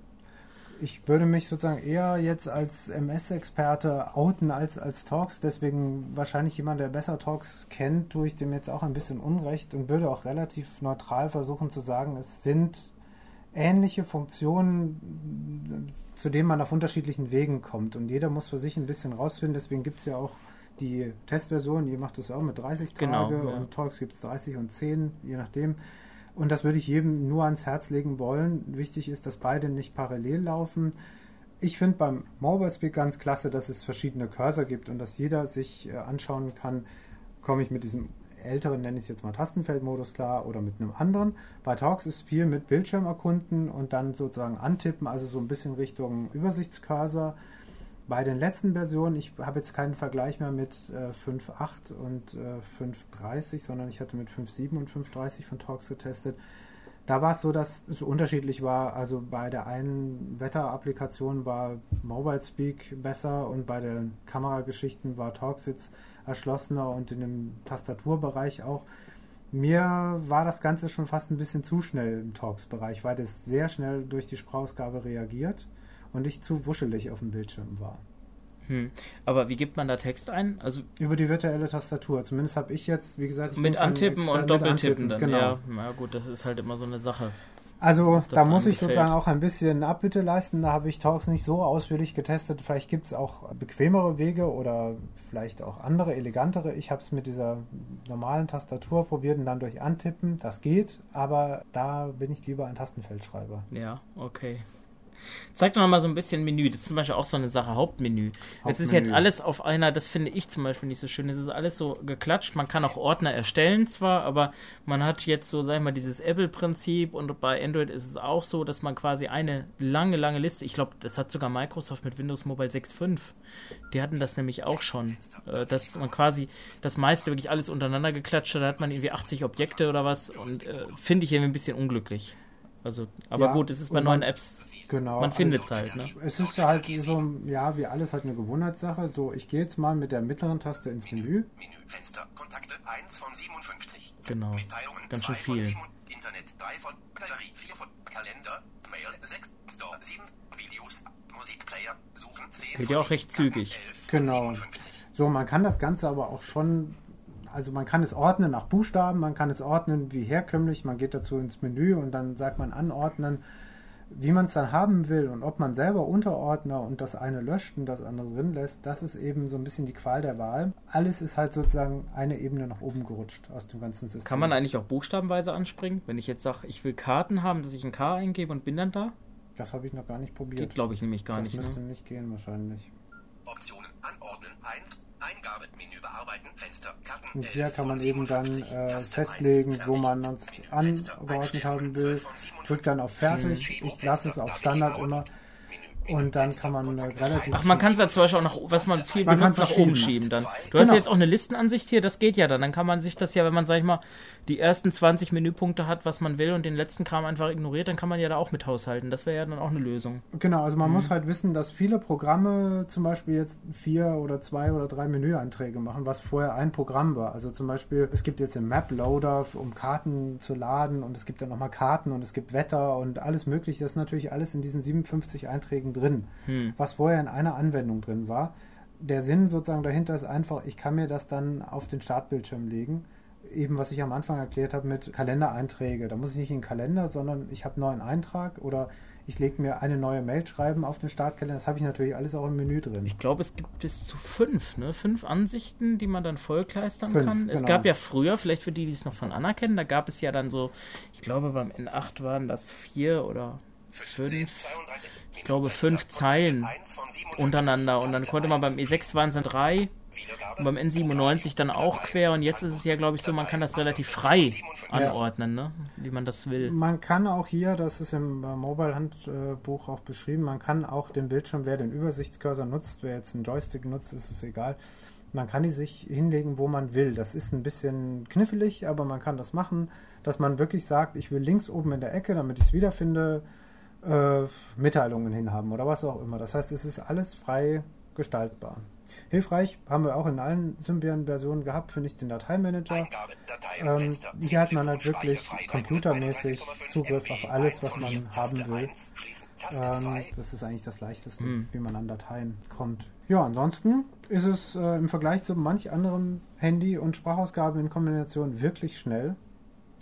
Ich würde mich sozusagen eher jetzt als MS-Experte outen als als Talks. Deswegen wahrscheinlich jemand, der besser Talks kennt, tue ich dem jetzt auch ein bisschen Unrecht und würde auch relativ neutral versuchen zu sagen, es sind ähnliche Funktionen, zu denen man auf unterschiedlichen Wegen kommt. Und jeder muss für sich ein bisschen rausfinden. Deswegen gibt es ja auch die Testversion, ihr macht das auch mit 30 Genau, Tage ja. und Talks gibt es 30 und 10, je nachdem. Und das würde ich jedem nur ans Herz legen wollen. Wichtig ist, dass beide nicht parallel laufen. Ich finde beim Mobile Speak ganz klasse, dass es verschiedene Cursor gibt und dass jeder sich äh, anschauen kann, komme ich mit diesem älteren, nenne ich es jetzt mal Tastenfeldmodus klar oder mit einem anderen. Bei Talks ist viel mit Bildschirm erkunden und dann sozusagen antippen, also so ein bisschen Richtung Übersichtscursor. Bei den letzten Versionen, ich habe jetzt keinen Vergleich mehr mit äh, 5.8 und äh, 5.30, sondern ich hatte mit 5.7 und 5.30 von Talks getestet. Da war es so, dass es unterschiedlich war. Also bei der einen Wetterapplikation war Mobile Speak besser und bei den Kamerageschichten war Talks jetzt erschlossener und in dem Tastaturbereich auch. Mir war das Ganze schon fast ein bisschen zu schnell im Talks-Bereich, weil das sehr schnell durch die Sprachausgabe reagiert und ich zu wuschelig auf dem Bildschirm war. Hm. Aber wie gibt man da Text ein? Also Über die virtuelle Tastatur. Zumindest habe ich jetzt, wie gesagt, ich mit Antippen und Doppeltippen dann. Genau. Ja, na gut, das ist halt immer so eine Sache. Also da muss ich sozusagen auch ein bisschen Abbitte leisten. Da habe ich Talks nicht so ausführlich getestet. Vielleicht gibt es auch bequemere Wege oder vielleicht auch andere, elegantere. Ich habe es mit dieser normalen Tastatur probiert und dann durch Antippen. Das geht, aber da bin ich lieber ein Tastenfeldschreiber. Ja, okay. Zeig doch noch mal so ein bisschen Menü. Das ist zum Beispiel auch so eine Sache, Hauptmenü. Es ist jetzt Hauptmenü. alles auf einer, das finde ich zum Beispiel nicht so schön. Es ist alles so geklatscht. Man kann auch Ordner erstellen zwar, aber man hat jetzt so, sag ich mal, dieses Apple-Prinzip und bei Android ist es auch so, dass man quasi eine lange, lange Liste, ich glaube, das hat sogar Microsoft mit Windows Mobile 6.5. Die hatten das nämlich auch schon, äh, dass man quasi das meiste wirklich alles untereinander geklatscht hat. Da hat man irgendwie 80 Objekte oder was und äh, finde ich irgendwie ein bisschen unglücklich. Also, aber Ja, gut, es ist bei neuen Apps Genau. man findet es halt, ne? Es ist halt so, ja, wie alles halt eine Gewohnheitssache. So, ich gehe jetzt mal mit der mittleren Taste ins Menü. Menüfenster. Kontakte 1 von 57. Genau. Mitteilungen Ganz schön 2 von viel. 7. Internet 3 von Galerie 4 von Kalender. Mail 6. Store 7. Videos. Musikplayer. Suchen 10 Geht von ja auch 7. recht zügig. 11 von Genau. 57. So, man kann das Ganze aber auch schon, also man kann es ordnen nach Buchstaben, man kann es ordnen wie herkömmlich, man geht dazu ins Menü und dann sagt man anordnen, wie man es dann haben will und ob man selber Unterordner und das eine löscht und das andere drin lässt, das ist eben so ein bisschen die Qual der Wahl. Alles ist halt sozusagen eine Ebene nach oben gerutscht aus dem ganzen System. Kann man eigentlich auch buchstabenweise anspringen? Wenn ich jetzt sage, ich will Karten haben, dass ich ein K eingebe und bin dann da? Das habe ich noch gar nicht probiert. Geht, glaube ich, nämlich gar das nicht. müsste Ne? nicht gehen wahrscheinlich. Optionen. Anordnen 1. Eingabe. Menü bearbeiten. Fenster. Karten. Und hier 11 kann man eben dann 57. äh, festlegen, 1. wo man es angeordnet haben will. 12 von 57. Drückt dann auf Fertig. Ich lasse es auf Standard immer. Und dann kann man äh, relativ. Ach, man kann es da zum Beispiel auch nach, was man viel Man benutzt, nach oben schieben dann. Du hast Genau. ja jetzt auch eine Listenansicht hier, das geht ja dann. Dann kann man sich das ja, wenn man, sag ich mal, die ersten 20 Menüpunkte hat, was man will und den letzten Kram einfach ignoriert, dann kann man ja da auch mit haushalten. Das wäre ja dann auch eine Lösung. Genau, also man Mhm. muss halt wissen, dass viele Programme zum Beispiel jetzt vier oder zwei oder drei Menüeinträge machen, was vorher ein Programm war. Also zum Beispiel, es gibt jetzt den Map Loader, um Karten zu laden und es gibt dann nochmal Karten und es gibt Wetter und alles mögliche. Das ist natürlich alles in diesen 57 Einträgen drin, Hm. was vorher in einer Anwendung drin war. Der Sinn sozusagen dahinter ist einfach, ich kann mir das dann auf den Startbildschirm legen. Eben, was ich am Anfang erklärt habe mit Kalendereinträge. Da muss ich nicht in den Kalender, sondern ich habe einen neuen Eintrag oder ich lege mir eine neue Mail schreiben auf den Startkalender. Das habe ich natürlich alles auch im Menü drin. Ich glaube, es gibt bis zu fünf, ne? Fünf Ansichten, die man dann vollkleistern Fünf, kann. Es genau. gab ja früher, vielleicht für die, die es noch von Anna kennen, da gab es ja dann so, ich glaube beim N8 waren das vier oder 15, fünf, 32. ich glaube fünf Zeilen Kontakte 1 von 57. untereinander und dann konnte man beim 1. E6 waren es dann drei und beim N97 dann auch quer und jetzt ist es ja, glaube ich, so, man kann das relativ frei anordnen, ne? Wie man das will. Man kann auch hier, das ist im äh, Mobile-Handbuch auch beschrieben, man kann auch den Bildschirm, wer den Übersichtscursor nutzt, wer jetzt einen Joystick nutzt, ist es egal. Man kann die sich hinlegen, wo man will. Das ist ein bisschen knifflig, aber man kann das machen, dass man wirklich sagt, ich will links oben in der Ecke, damit ich es wiederfinde, äh, Mitteilungen hinhaben oder was auch immer. Das heißt, es ist alles frei gestaltbar. Hilfreich haben wir auch in allen Symbian-Versionen gehabt, finde ich den Dateimanager. Eingabe, Dateien, Ähm, hier hat man halt wirklich computermäßig 331,5 Zugriff auf alles, was man haben will. 1, schließen, Taste Ähm, 2, das ist eigentlich das Leichteste, Hm. wie man an Dateien kommt. Ja, ansonsten ist es äh, im Vergleich zu manch anderem Handy- und Sprachausgabe in Kombination wirklich schnell.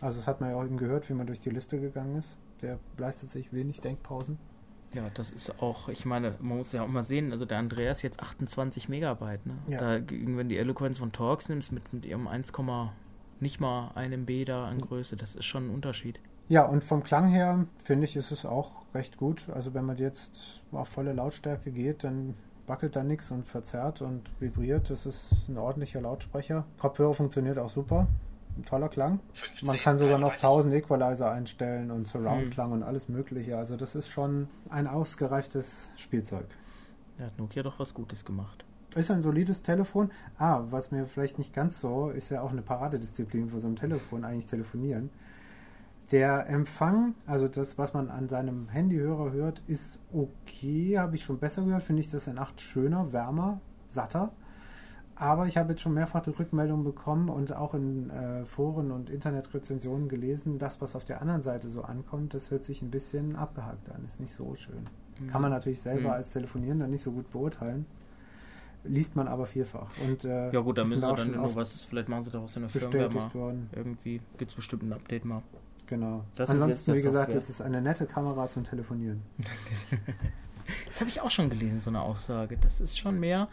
Also das hat man ja auch eben gehört, wie man durch die Liste gegangen ist. Der leistet sich wenig Denkpausen. Ja, das ist auch, ich meine, man muss ja auch mal sehen, also der Andreas jetzt 28 Megabyte, ne? Ja. Dagegen, wenn die Eloquenz von Torx nimmst mit, mit ihrem 1, nicht mal einem B da an Größe, das ist schon ein Unterschied. Ja, und vom Klang her finde ich, ist es auch recht gut. Also wenn man jetzt auf volle Lautstärke geht, dann wackelt da nichts und verzerrt und vibriert. Das ist ein ordentlicher Lautsprecher. Kopfhörer funktioniert auch super. Ein toller Klang. 15, Man kann sogar noch 33. 1000 Equalizer einstellen und Surround-Klang und alles Mögliche. Also das ist schon ein ausgereiftes Spielzeug. Da hat Nokia doch was Gutes gemacht. Ist ein solides Telefon. Ah, was mir vielleicht nicht ganz so, ist ja auch eine Paradedisziplin für so ein Telefon, eigentlich telefonieren. Der Empfang, also das, was man an seinem Handyhörer hört, ist okay. Habe ich schon besser gehört. Finde ich das in 8 schöner, wärmer, satter. Aber ich habe jetzt schon mehrfach die Rückmeldung bekommen und auch in äh, Foren und Internetrezensionen gelesen, das, was auf der anderen Seite so ankommt, das hört sich ein bisschen abgehakt an. Ist nicht so schön. Kann man natürlich selber Mhm. als Telefonierender nicht so gut beurteilen. Liest man aber vielfach. Und, äh, Ja gut, da müssen wir dann schon nur was, vielleicht machen sie daraus eine Firmware mal. worden. Irgendwie gibt es bestimmt ein Update mal. Genau. Das Ansonsten, wie gesagt, es ist eine nette Kamera zum Telefonieren. Das habe ich auch schon gelesen, so eine Aussage. Das ist schon mehr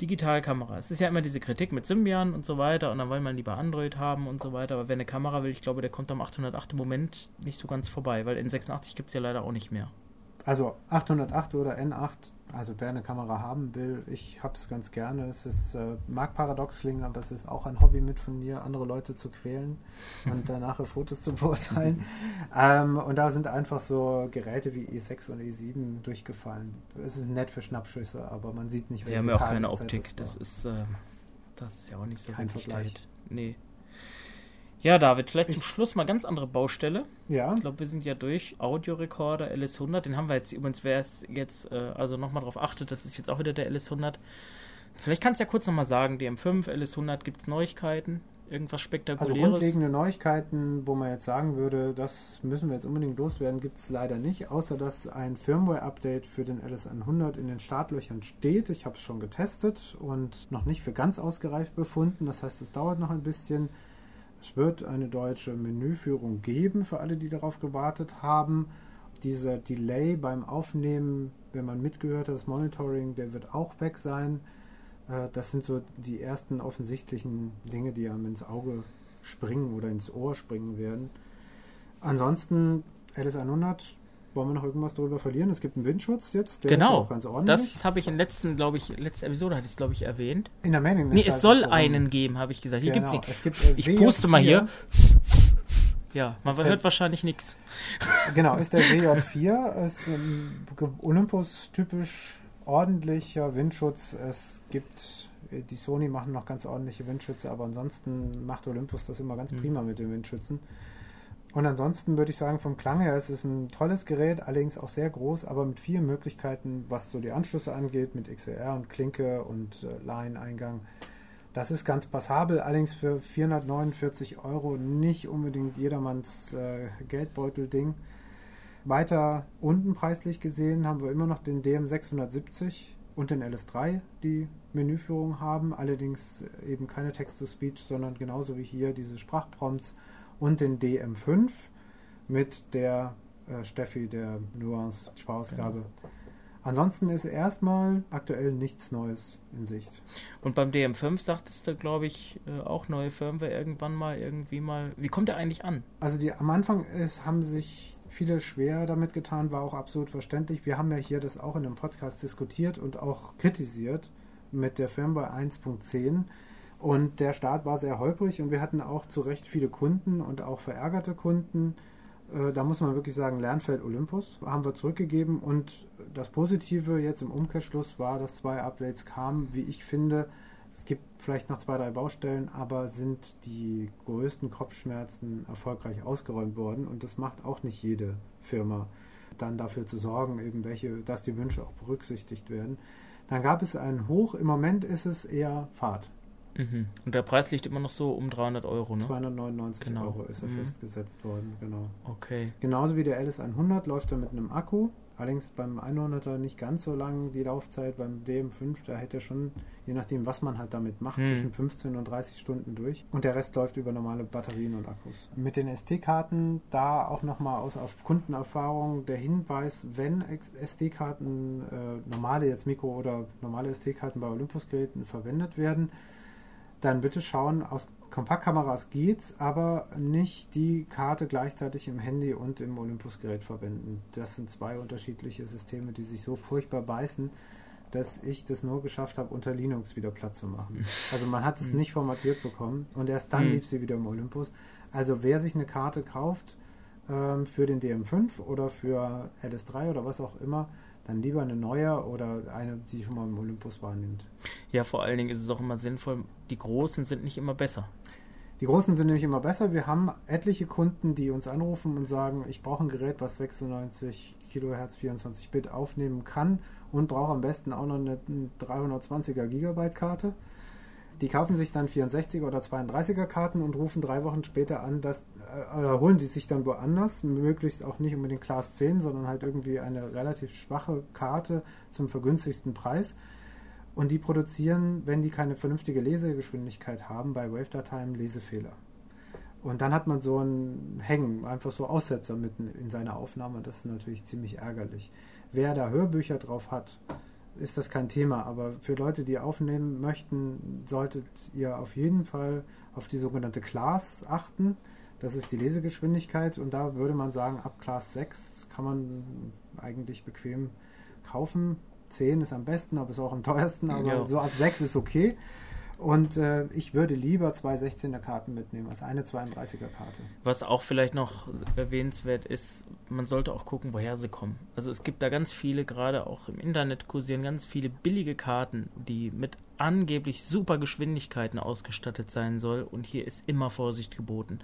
Digitalkamera. Es ist ja immer diese Kritik mit Symbian und so weiter und dann will man lieber Android haben und so weiter. Aber wer eine Kamera will, ich glaube, der kommt am 808 im Moment nicht so ganz vorbei, weil N86 gibt es ja leider auch nicht mehr. Also 808 oder N8, also wer eine Kamera haben will, ich habe es ganz gerne. Es ist, äh, mag paradox klingen, aber es ist auch ein Hobby mit von mir, andere Leute zu quälen und danach Fotos zu beurteilen. ähm, und da sind einfach so Geräte wie E6 und E7 durchgefallen. Es ist nett für Schnappschüsse, aber man sieht nicht, Wir haben ja welche auch keine Optik. das ist, ähm, das ist ja auch nicht so Kein Vergleich. Nee. Ja, David, vielleicht zum Schluss mal ganz andere Baustelle. Ja, Ich glaube, wir sind ja durch. Audiorekorder LS100, den haben wir jetzt übrigens, wer es jetzt, äh, also nochmal drauf achtet, das ist jetzt auch wieder der LS100. Vielleicht kannst du ja kurz nochmal sagen, DM5, LS100, gibt es Neuigkeiten? Irgendwas Also Spektakuläres? grundlegende Neuigkeiten, wo man jetzt sagen würde, das müssen wir jetzt unbedingt loswerden, gibt es leider nicht, außer dass ein Firmware-Update für den LS100 in den Startlöchern steht. Ich habe es schon getestet und noch nicht für ganz ausgereift befunden. Das heißt, es dauert noch ein bisschen. Es wird eine deutsche Menüführung geben für alle, die darauf gewartet haben. Dieser Delay beim Aufnehmen, wenn man mitgehört hat, das Monitoring, der wird auch weg sein. Äh, Das sind so die ersten offensichtlichen Dinge, die einem ins Auge springen oder ins Ohr springen werden. Ansonsten LS100, wollen wir noch irgendwas darüber verlieren? Es gibt einen Windschutz jetzt, der ist genau, auch ganz ordentlich. das habe ich in letzten, glaube ich, letzte Episode hatte ich es, glaube ich, erwähnt. in der Mailing Nee, es soll einen geben, habe ich gesagt. Hier Genau, gibt's es gibt, ihn. äh, Ich WJ4. puste mal hier. Ja, man Ist der- hört wahrscheinlich nichts. Genau, ist der WJ4, ist ähm, Ge- Olympus typisch ordentlicher Windschutz. Es gibt, äh, die Sony machen noch ganz ordentliche Windschütze, aber ansonsten macht Olympus das immer ganz Mhm. prima mit den Windschützen. Und ansonsten würde ich sagen, vom Klang her, es ist ein tolles Gerät, allerdings auch sehr groß, aber mit vielen Möglichkeiten, was so die Anschlüsse angeht, mit XLR und Klinke und äh, Line-Eingang. Das ist ganz passabel, allerdings für 449 Euro nicht unbedingt jedermanns äh, Geldbeutel-Ding. Weiter unten preislich gesehen haben wir immer noch den DM670 und den LS3, die Menüführung haben, allerdings eben keine Text-to-Speech, sondern genauso wie hier diese Sprachprompts und den DM5 mit der äh, Steffi, der Nuance-Sprachausgabe. Ansonsten ist erstmal aktuell nichts Neues in Sicht. Und beim DM5 sagtest du, glaube ich, äh, auch neue Firmware irgendwann mal, irgendwie mal. Wie kommt der eigentlich an? Also die am Anfang ist, haben sich viele schwer damit getan, war auch absolut verständlich. Wir haben ja hier das auch in einem Podcast diskutiert und auch kritisiert mit der Firmware 1.10. Und der Start war sehr holprig und wir hatten auch zu Recht viele Kunden und auch verärgerte Kunden. Äh, Da muss man wirklich sagen, Lernfeld Olympus haben wir zurückgegeben und das Positive jetzt im Umkehrschluss war, dass zwei Updates kamen, wie ich finde. Es gibt vielleicht noch zwei, drei Baustellen, aber sind die größten Kopfschmerzen erfolgreich ausgeräumt worden und das macht auch nicht jede Firma, dann dafür zu sorgen, eben welche, dass die Wünsche auch berücksichtigt werden. Dann gab es einen Hoch, im Moment ist es eher Fahrt. Mhm. Und der Preis liegt immer noch so um 300 Euro, ne? 299 Genau. Euro ist er Mhm. festgesetzt worden, genau. Okay. Genauso wie der LS100 läuft er mit einem Akku. Allerdings beim 100er nicht ganz so lang die Laufzeit. Beim DM5, da hätte er schon, je nachdem, was man halt damit macht, Hm. zwischen 15 und 30 Stunden durch. Und der Rest läuft über normale Batterien und Akkus. Mit den SD-Karten, da auch nochmal aus auf Kundenerfahrung der Hinweis, wenn SD-Karten, äh, normale jetzt Mikro- oder normale SD-Karten bei Olympus-Geräten verwendet werden, dann bitte schauen, aus Kompaktkameras geht's, aber nicht die Karte gleichzeitig im Handy und im Olympus-Gerät verwenden. Das sind zwei unterschiedliche Systeme, die sich so furchtbar beißen, dass ich das nur geschafft habe, unter Linux wieder platt zu machen. Also man hat es nicht formatiert bekommen und erst dann Hm. lief sie wieder im Olympus. Also wer sich eine Karte kauft ähm, für den DM5 oder für LS3 oder was auch immer, dann lieber eine neue oder eine, die schon mal im Olympus wahrnimmt. Ja, vor allen Dingen ist es auch immer sinnvoll, die Großen sind nicht immer besser. Die Großen sind nämlich immer besser. Wir haben etliche Kunden, die uns anrufen und sagen, ich brauche ein Gerät, was 96 Kilohertz 24 Bit aufnehmen kann und brauche am besten auch noch eine 320er Gigabyte Karte. Die kaufen sich dann 64er oder 32er Karten und rufen drei Wochen später an, dass, äh, äh, holen die sich dann woanders, möglichst auch nicht unbedingt Class 10, sondern halt irgendwie eine relativ schwache Karte zum vergünstigsten Preis. Und die produzieren, wenn die keine vernünftige Lesegeschwindigkeit haben, bei Wave-Dateien Lesefehler. Und dann hat man so ein Hängen, einfach so Aussetzer mitten in seiner Aufnahme. Das ist natürlich ziemlich ärgerlich. Wer da Hörbücher drauf hat, ist das kein Thema. Aber für Leute, die aufnehmen möchten, solltet ihr auf jeden Fall auf die sogenannte Class achten. Das ist die Lesegeschwindigkeit. Und da würde man sagen, ab Class 6 kann man eigentlich bequem kaufen. 10 ist am besten, aber ist auch am teuersten. Aber Ja. so ab 6 ist okay. Und äh, ich würde lieber zwei 16er Karten mitnehmen als eine 32er Karte. Was auch vielleicht noch erwähnenswert ist, man sollte auch gucken, woher sie kommen. Also es gibt da ganz viele, gerade auch im Internet kursieren ganz viele billige Karten, die mit angeblich super Geschwindigkeiten ausgestattet sein soll und hier ist immer Vorsicht geboten.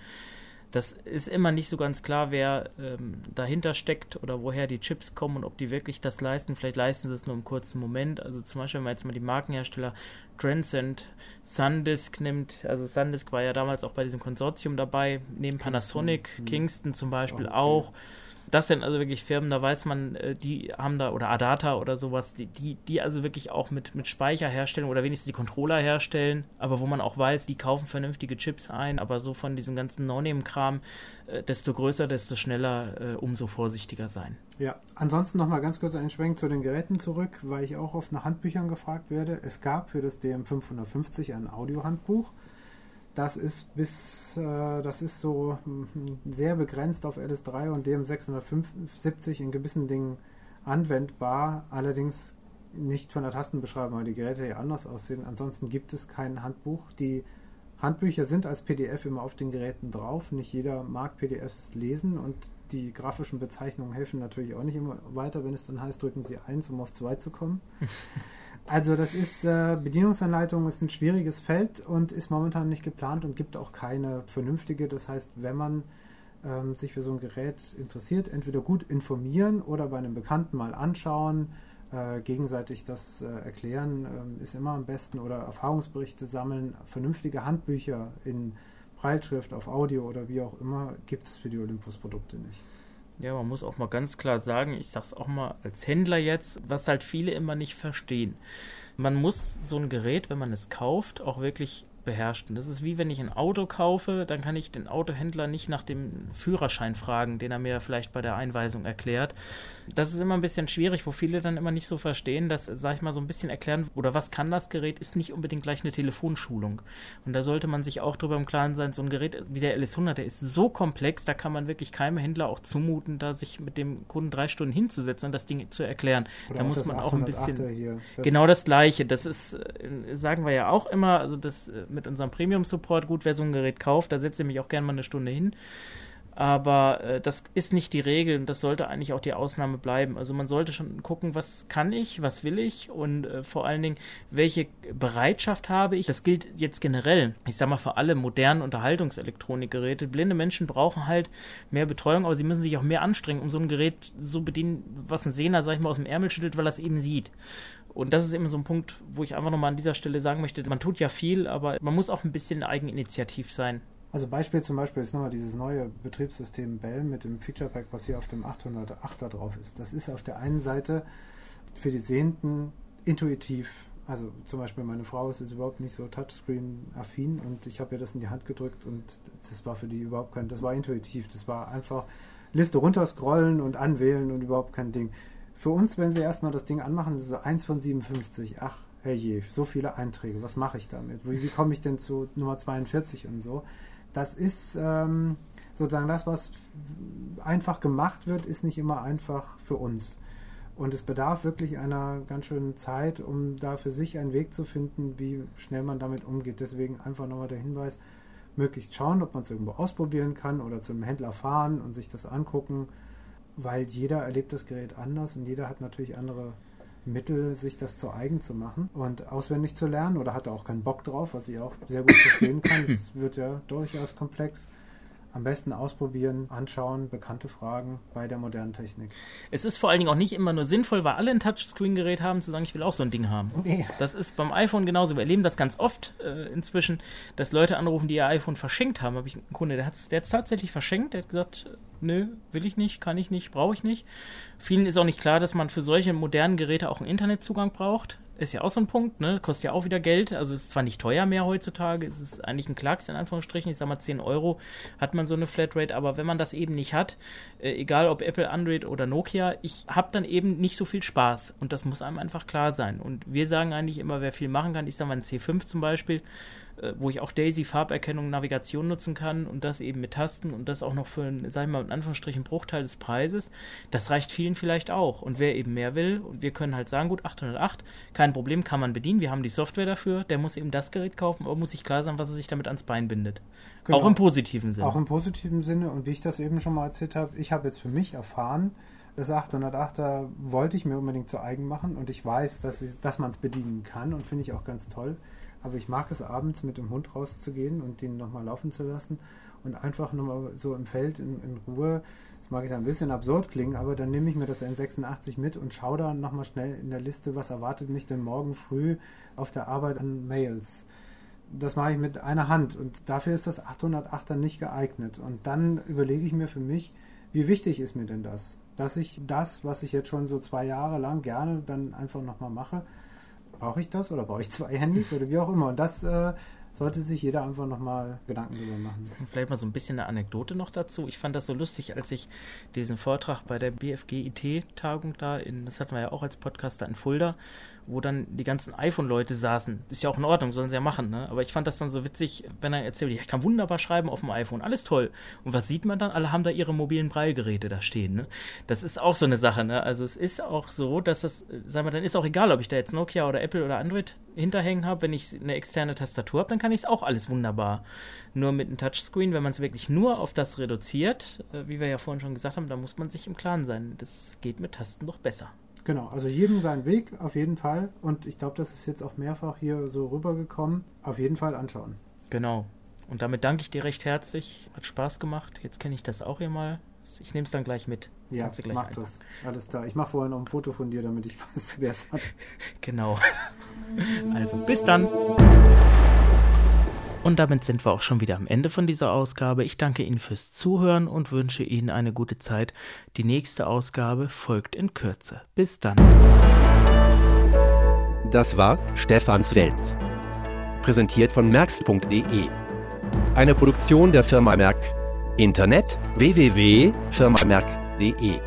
Das ist immer nicht so ganz klar, wer ähm, dahinter steckt oder woher die Chips kommen und ob die wirklich das leisten. Vielleicht leisten sie es nur im kurzen Moment. Also zum Beispiel, wenn man jetzt mal die Markenhersteller Transcend, Sandisk nimmt. Also Sandisk war ja damals auch bei diesem Konsortium dabei, neben Panasonic, mhm. Kingston zum Beispiel okay. auch. Das sind also wirklich Firmen, da weiß man, äh, die haben da, oder Adata oder sowas, die, die, die also wirklich auch mit, mit Speicher herstellen oder wenigstens die Controller herstellen, aber wo man auch weiß, die kaufen vernünftige Chips ein, aber so von diesem ganzen No-Name-Kram, äh, desto größer, desto schneller, äh, umso vorsichtiger sein. Ja, ansonsten nochmal ganz kurz einen Schwenk zu den Geräten zurück, weil ich auch oft nach Handbüchern gefragt werde. Es gab für das DM550 ein Audiohandbuch. Das ist bis, äh, das ist so mm, sehr begrenzt auf LS3 und DM675 in gewissen Dingen anwendbar, allerdings nicht von der Tastenbeschreibung, weil die Geräte ja anders aussehen. Ansonsten gibt es kein Handbuch. Die Handbücher sind als PDF immer auf den Geräten drauf. Nicht jeder mag PDFs lesen und die grafischen Bezeichnungen helfen natürlich auch nicht immer weiter, wenn es dann heißt, drücken Sie 1, um auf 2 zu kommen. Also das ist, äh, Bedienungsanleitung ist ein schwieriges Feld und ist momentan nicht geplant und gibt auch keine vernünftige. Das heißt, wenn man ähm, sich für so ein Gerät interessiert, entweder gut informieren oder bei einem Bekannten mal anschauen, äh, gegenseitig das äh, erklären, ähm, ist immer am besten oder Erfahrungsberichte sammeln. Vernünftige Handbücher in Breitschrift, auf Audio oder wie auch immer gibt es für die Olympus-Produkte nicht. Ja, man muss auch mal ganz klar sagen, ich sag's auch mal als Händler jetzt, was halt viele immer nicht verstehen. Man muss so ein Gerät, wenn man es kauft, auch wirklich beherrschen. Das ist wie wenn ich ein Auto kaufe, dann kann ich den Autohändler nicht nach dem Führerschein fragen, den er mir vielleicht bei der Einweisung erklärt. Das ist immer ein bisschen schwierig, wo viele dann immer nicht so verstehen, dass, sag ich mal, so ein bisschen erklären, oder was kann das Gerät, ist nicht unbedingt gleich eine Telefonschulung. Und da sollte man sich auch drüber im Klaren sein, so ein Gerät wie der LS100, der ist so komplex, da kann man wirklich keinem Händler auch zumuten, da sich mit dem Kunden drei Stunden hinzusetzen und das Ding zu erklären. Oder da muss man auch ein 808er bisschen... Hier. Das Genau das Gleiche. Das ist, äh, sagen wir ja auch immer, also das äh, mit unserem Premium-Support, gut, wer so ein Gerät kauft, da setze ich mich auch gerne mal eine Stunde hin. Aber äh, das ist nicht die Regel und das sollte eigentlich auch die Ausnahme bleiben. Also man sollte schon gucken, was kann ich, was will ich und äh, vor allen Dingen, welche Bereitschaft habe ich. Das gilt jetzt generell, ich sag mal, für alle modernen Unterhaltungselektronikgeräte. Blinde Menschen brauchen halt mehr Betreuung, aber sie müssen sich auch mehr anstrengen, um so ein Gerät so bedienen, was ein Sehner, sag ich mal, aus dem Ärmel schüttelt, weil er es eben sieht. Und das ist eben so ein Punkt, wo ich einfach nochmal an dieser Stelle sagen möchte, man tut ja viel, aber man muss auch ein bisschen eigeninitiativ sein. Also Beispiel zum Beispiel ist nochmal dieses neue Betriebssystem Bell mit dem Feature Pack, was hier auf dem 808er drauf ist. Das ist auf der einen Seite für die Sehenden intuitiv. Also zum Beispiel meine Frau ist jetzt überhaupt nicht so Touchscreen-affin und ich habe ihr das in die Hand gedrückt und das war für die überhaupt kein, das war intuitiv. Das war einfach Liste runterscrollen und anwählen und überhaupt kein Ding. Für uns, wenn wir erstmal das Ding anmachen, ist so 1 von 57. Ach, herrje, so viele Einträge. Was mache ich damit? Wie, wie komme ich denn zu Nummer 42 und so? Das ist ähm, sozusagen das, was einfach gemacht wird, ist nicht immer einfach für uns. Und es bedarf wirklich einer ganz schönen Zeit, um da für sich einen Weg zu finden, wie schnell man damit umgeht. Deswegen einfach nochmal der Hinweis, möglichst schauen, ob man es irgendwo ausprobieren kann oder zum Händler fahren und sich das angucken, weil jeder erlebt das Gerät anders und jeder hat natürlich andere Mittel, sich das zu eigen zu machen und auswendig zu lernen oder hat er auch keinen Bock drauf, was ich auch sehr gut verstehen kann. Es wird ja durchaus komplex. Am besten ausprobieren, anschauen, bekannte Fragen bei der modernen Technik. Es ist vor allen Dingen auch nicht immer nur sinnvoll, weil alle ein Touchscreen-Gerät haben, zu sagen, ich will auch so ein Ding haben. Nee. Das ist beim iPhone genauso. Wir erleben das ganz oft äh, inzwischen, dass Leute anrufen, die ihr iPhone verschenkt haben. Habe ich einen Kunde, der hat es der tatsächlich verschenkt, der hat gesagt, nö, will ich nicht, kann ich nicht, brauche ich nicht. Vielen ist auch nicht klar, dass man für solche modernen Geräte auch einen Internetzugang braucht. Ist ja auch so ein Punkt, ne? Kostet ja auch wieder Geld. Also es ist zwar nicht teuer mehr heutzutage, es ist eigentlich ein Klacks in Anführungsstrichen. Ich sag mal 10 Euro hat man so eine Flatrate, aber wenn man das eben nicht hat, äh, egal ob Apple, Android oder Nokia, ich habe dann eben nicht so viel Spaß. Und das muss einem einfach klar sein. Und wir sagen eigentlich immer, wer viel machen kann, ich sag mal ein C5 zum Beispiel, wo ich auch Daisy Farberkennung Navigation nutzen kann und das eben mit Tasten und das auch noch für einen, sag ich mal, in Anführungsstrichen Bruchteil des Preises, das reicht vielen vielleicht auch. Und wer eben mehr will, und wir können halt sagen, gut, 808, kein Problem, kann man bedienen, wir haben die Software dafür, der muss eben das Gerät kaufen, aber muss sich klar sein, was er sich damit ans Bein bindet. Genau. Auch im positiven Sinne. Auch im positiven Sinne und wie ich das eben schon mal erzählt habe, ich habe jetzt für mich erfahren, das 808er wollte ich mir unbedingt zu eigen machen und ich weiß, dass, dass man es bedienen kann und finde ich auch ganz toll. Aber ich mag es abends mit dem Hund rauszugehen und den nochmal laufen zu lassen und einfach nochmal so im Feld in, in Ruhe. Das mag jetzt ein bisschen absurd klingen, aber dann nehme ich mir das N86 mit und schaue da nochmal schnell in der Liste, was erwartet mich denn morgen früh auf der Arbeit an Mails. Das mache ich mit einer Hand und dafür ist das 808er nicht geeignet. Und dann überlege ich mir für mich, wie wichtig ist mir denn das? Dass ich das, was ich jetzt schon so zwei Jahre lang gerne dann einfach nochmal mache, brauche ich das oder brauche ich zwei Handys oder wie auch immer. Und das äh, sollte sich jeder einfach nochmal Gedanken darüber machen. Vielleicht mal so ein bisschen eine Anekdote noch dazu. Ich fand das so lustig, als ich diesen Vortrag bei der BFG IT-Tagung da, in, das hatten wir ja auch als Podcaster in Fulda, wo dann die ganzen iPhone-Leute saßen. Ist ja auch in Ordnung, sollen sie ja machen, ne? Aber ich fand das dann so witzig, wenn er erzählt, ich kann wunderbar schreiben auf dem iPhone, alles toll. Und was sieht man dann? Alle haben da ihre mobilen Breilgeräte da stehen, ne? Das ist auch so eine Sache, ne? Also es ist auch so, dass das, sagen wir, dann ist auch egal, ob ich da jetzt Nokia oder Apple oder Android hinterhängen habe. Wenn ich eine externe Tastatur habe, dann kann ich es auch alles wunderbar. Nur mit einem Touchscreen, wenn man es wirklich nur auf das reduziert, äh, wie wir ja vorhin schon gesagt haben, da muss man sich im Klaren sein. Das geht mit Tasten doch besser. Genau, also jedem seinen Weg, auf jeden Fall. Und ich glaube, das ist jetzt auch mehrfach hier so rübergekommen. Auf jeden Fall anschauen. Genau. Und damit danke ich dir recht herzlich. Hat Spaß gemacht. Jetzt kenne ich das auch hier mal. Ich nehme es dann gleich mit. Ja, mach einpacken. das. Alles klar. Ich mache vorher noch ein Foto von dir, damit ich weiß, wer es hat. genau. Also, bis dann. Und damit sind wir auch schon wieder am Ende von dieser Ausgabe. Ich danke Ihnen fürs Zuhören und wünsche Ihnen eine gute Zeit. Die nächste Ausgabe folgt in Kürze. Bis dann. Das war Stefans Welt. Präsentiert von merx.de. Eine Produktion der Firma Merck. Internet www.firmamerk.de.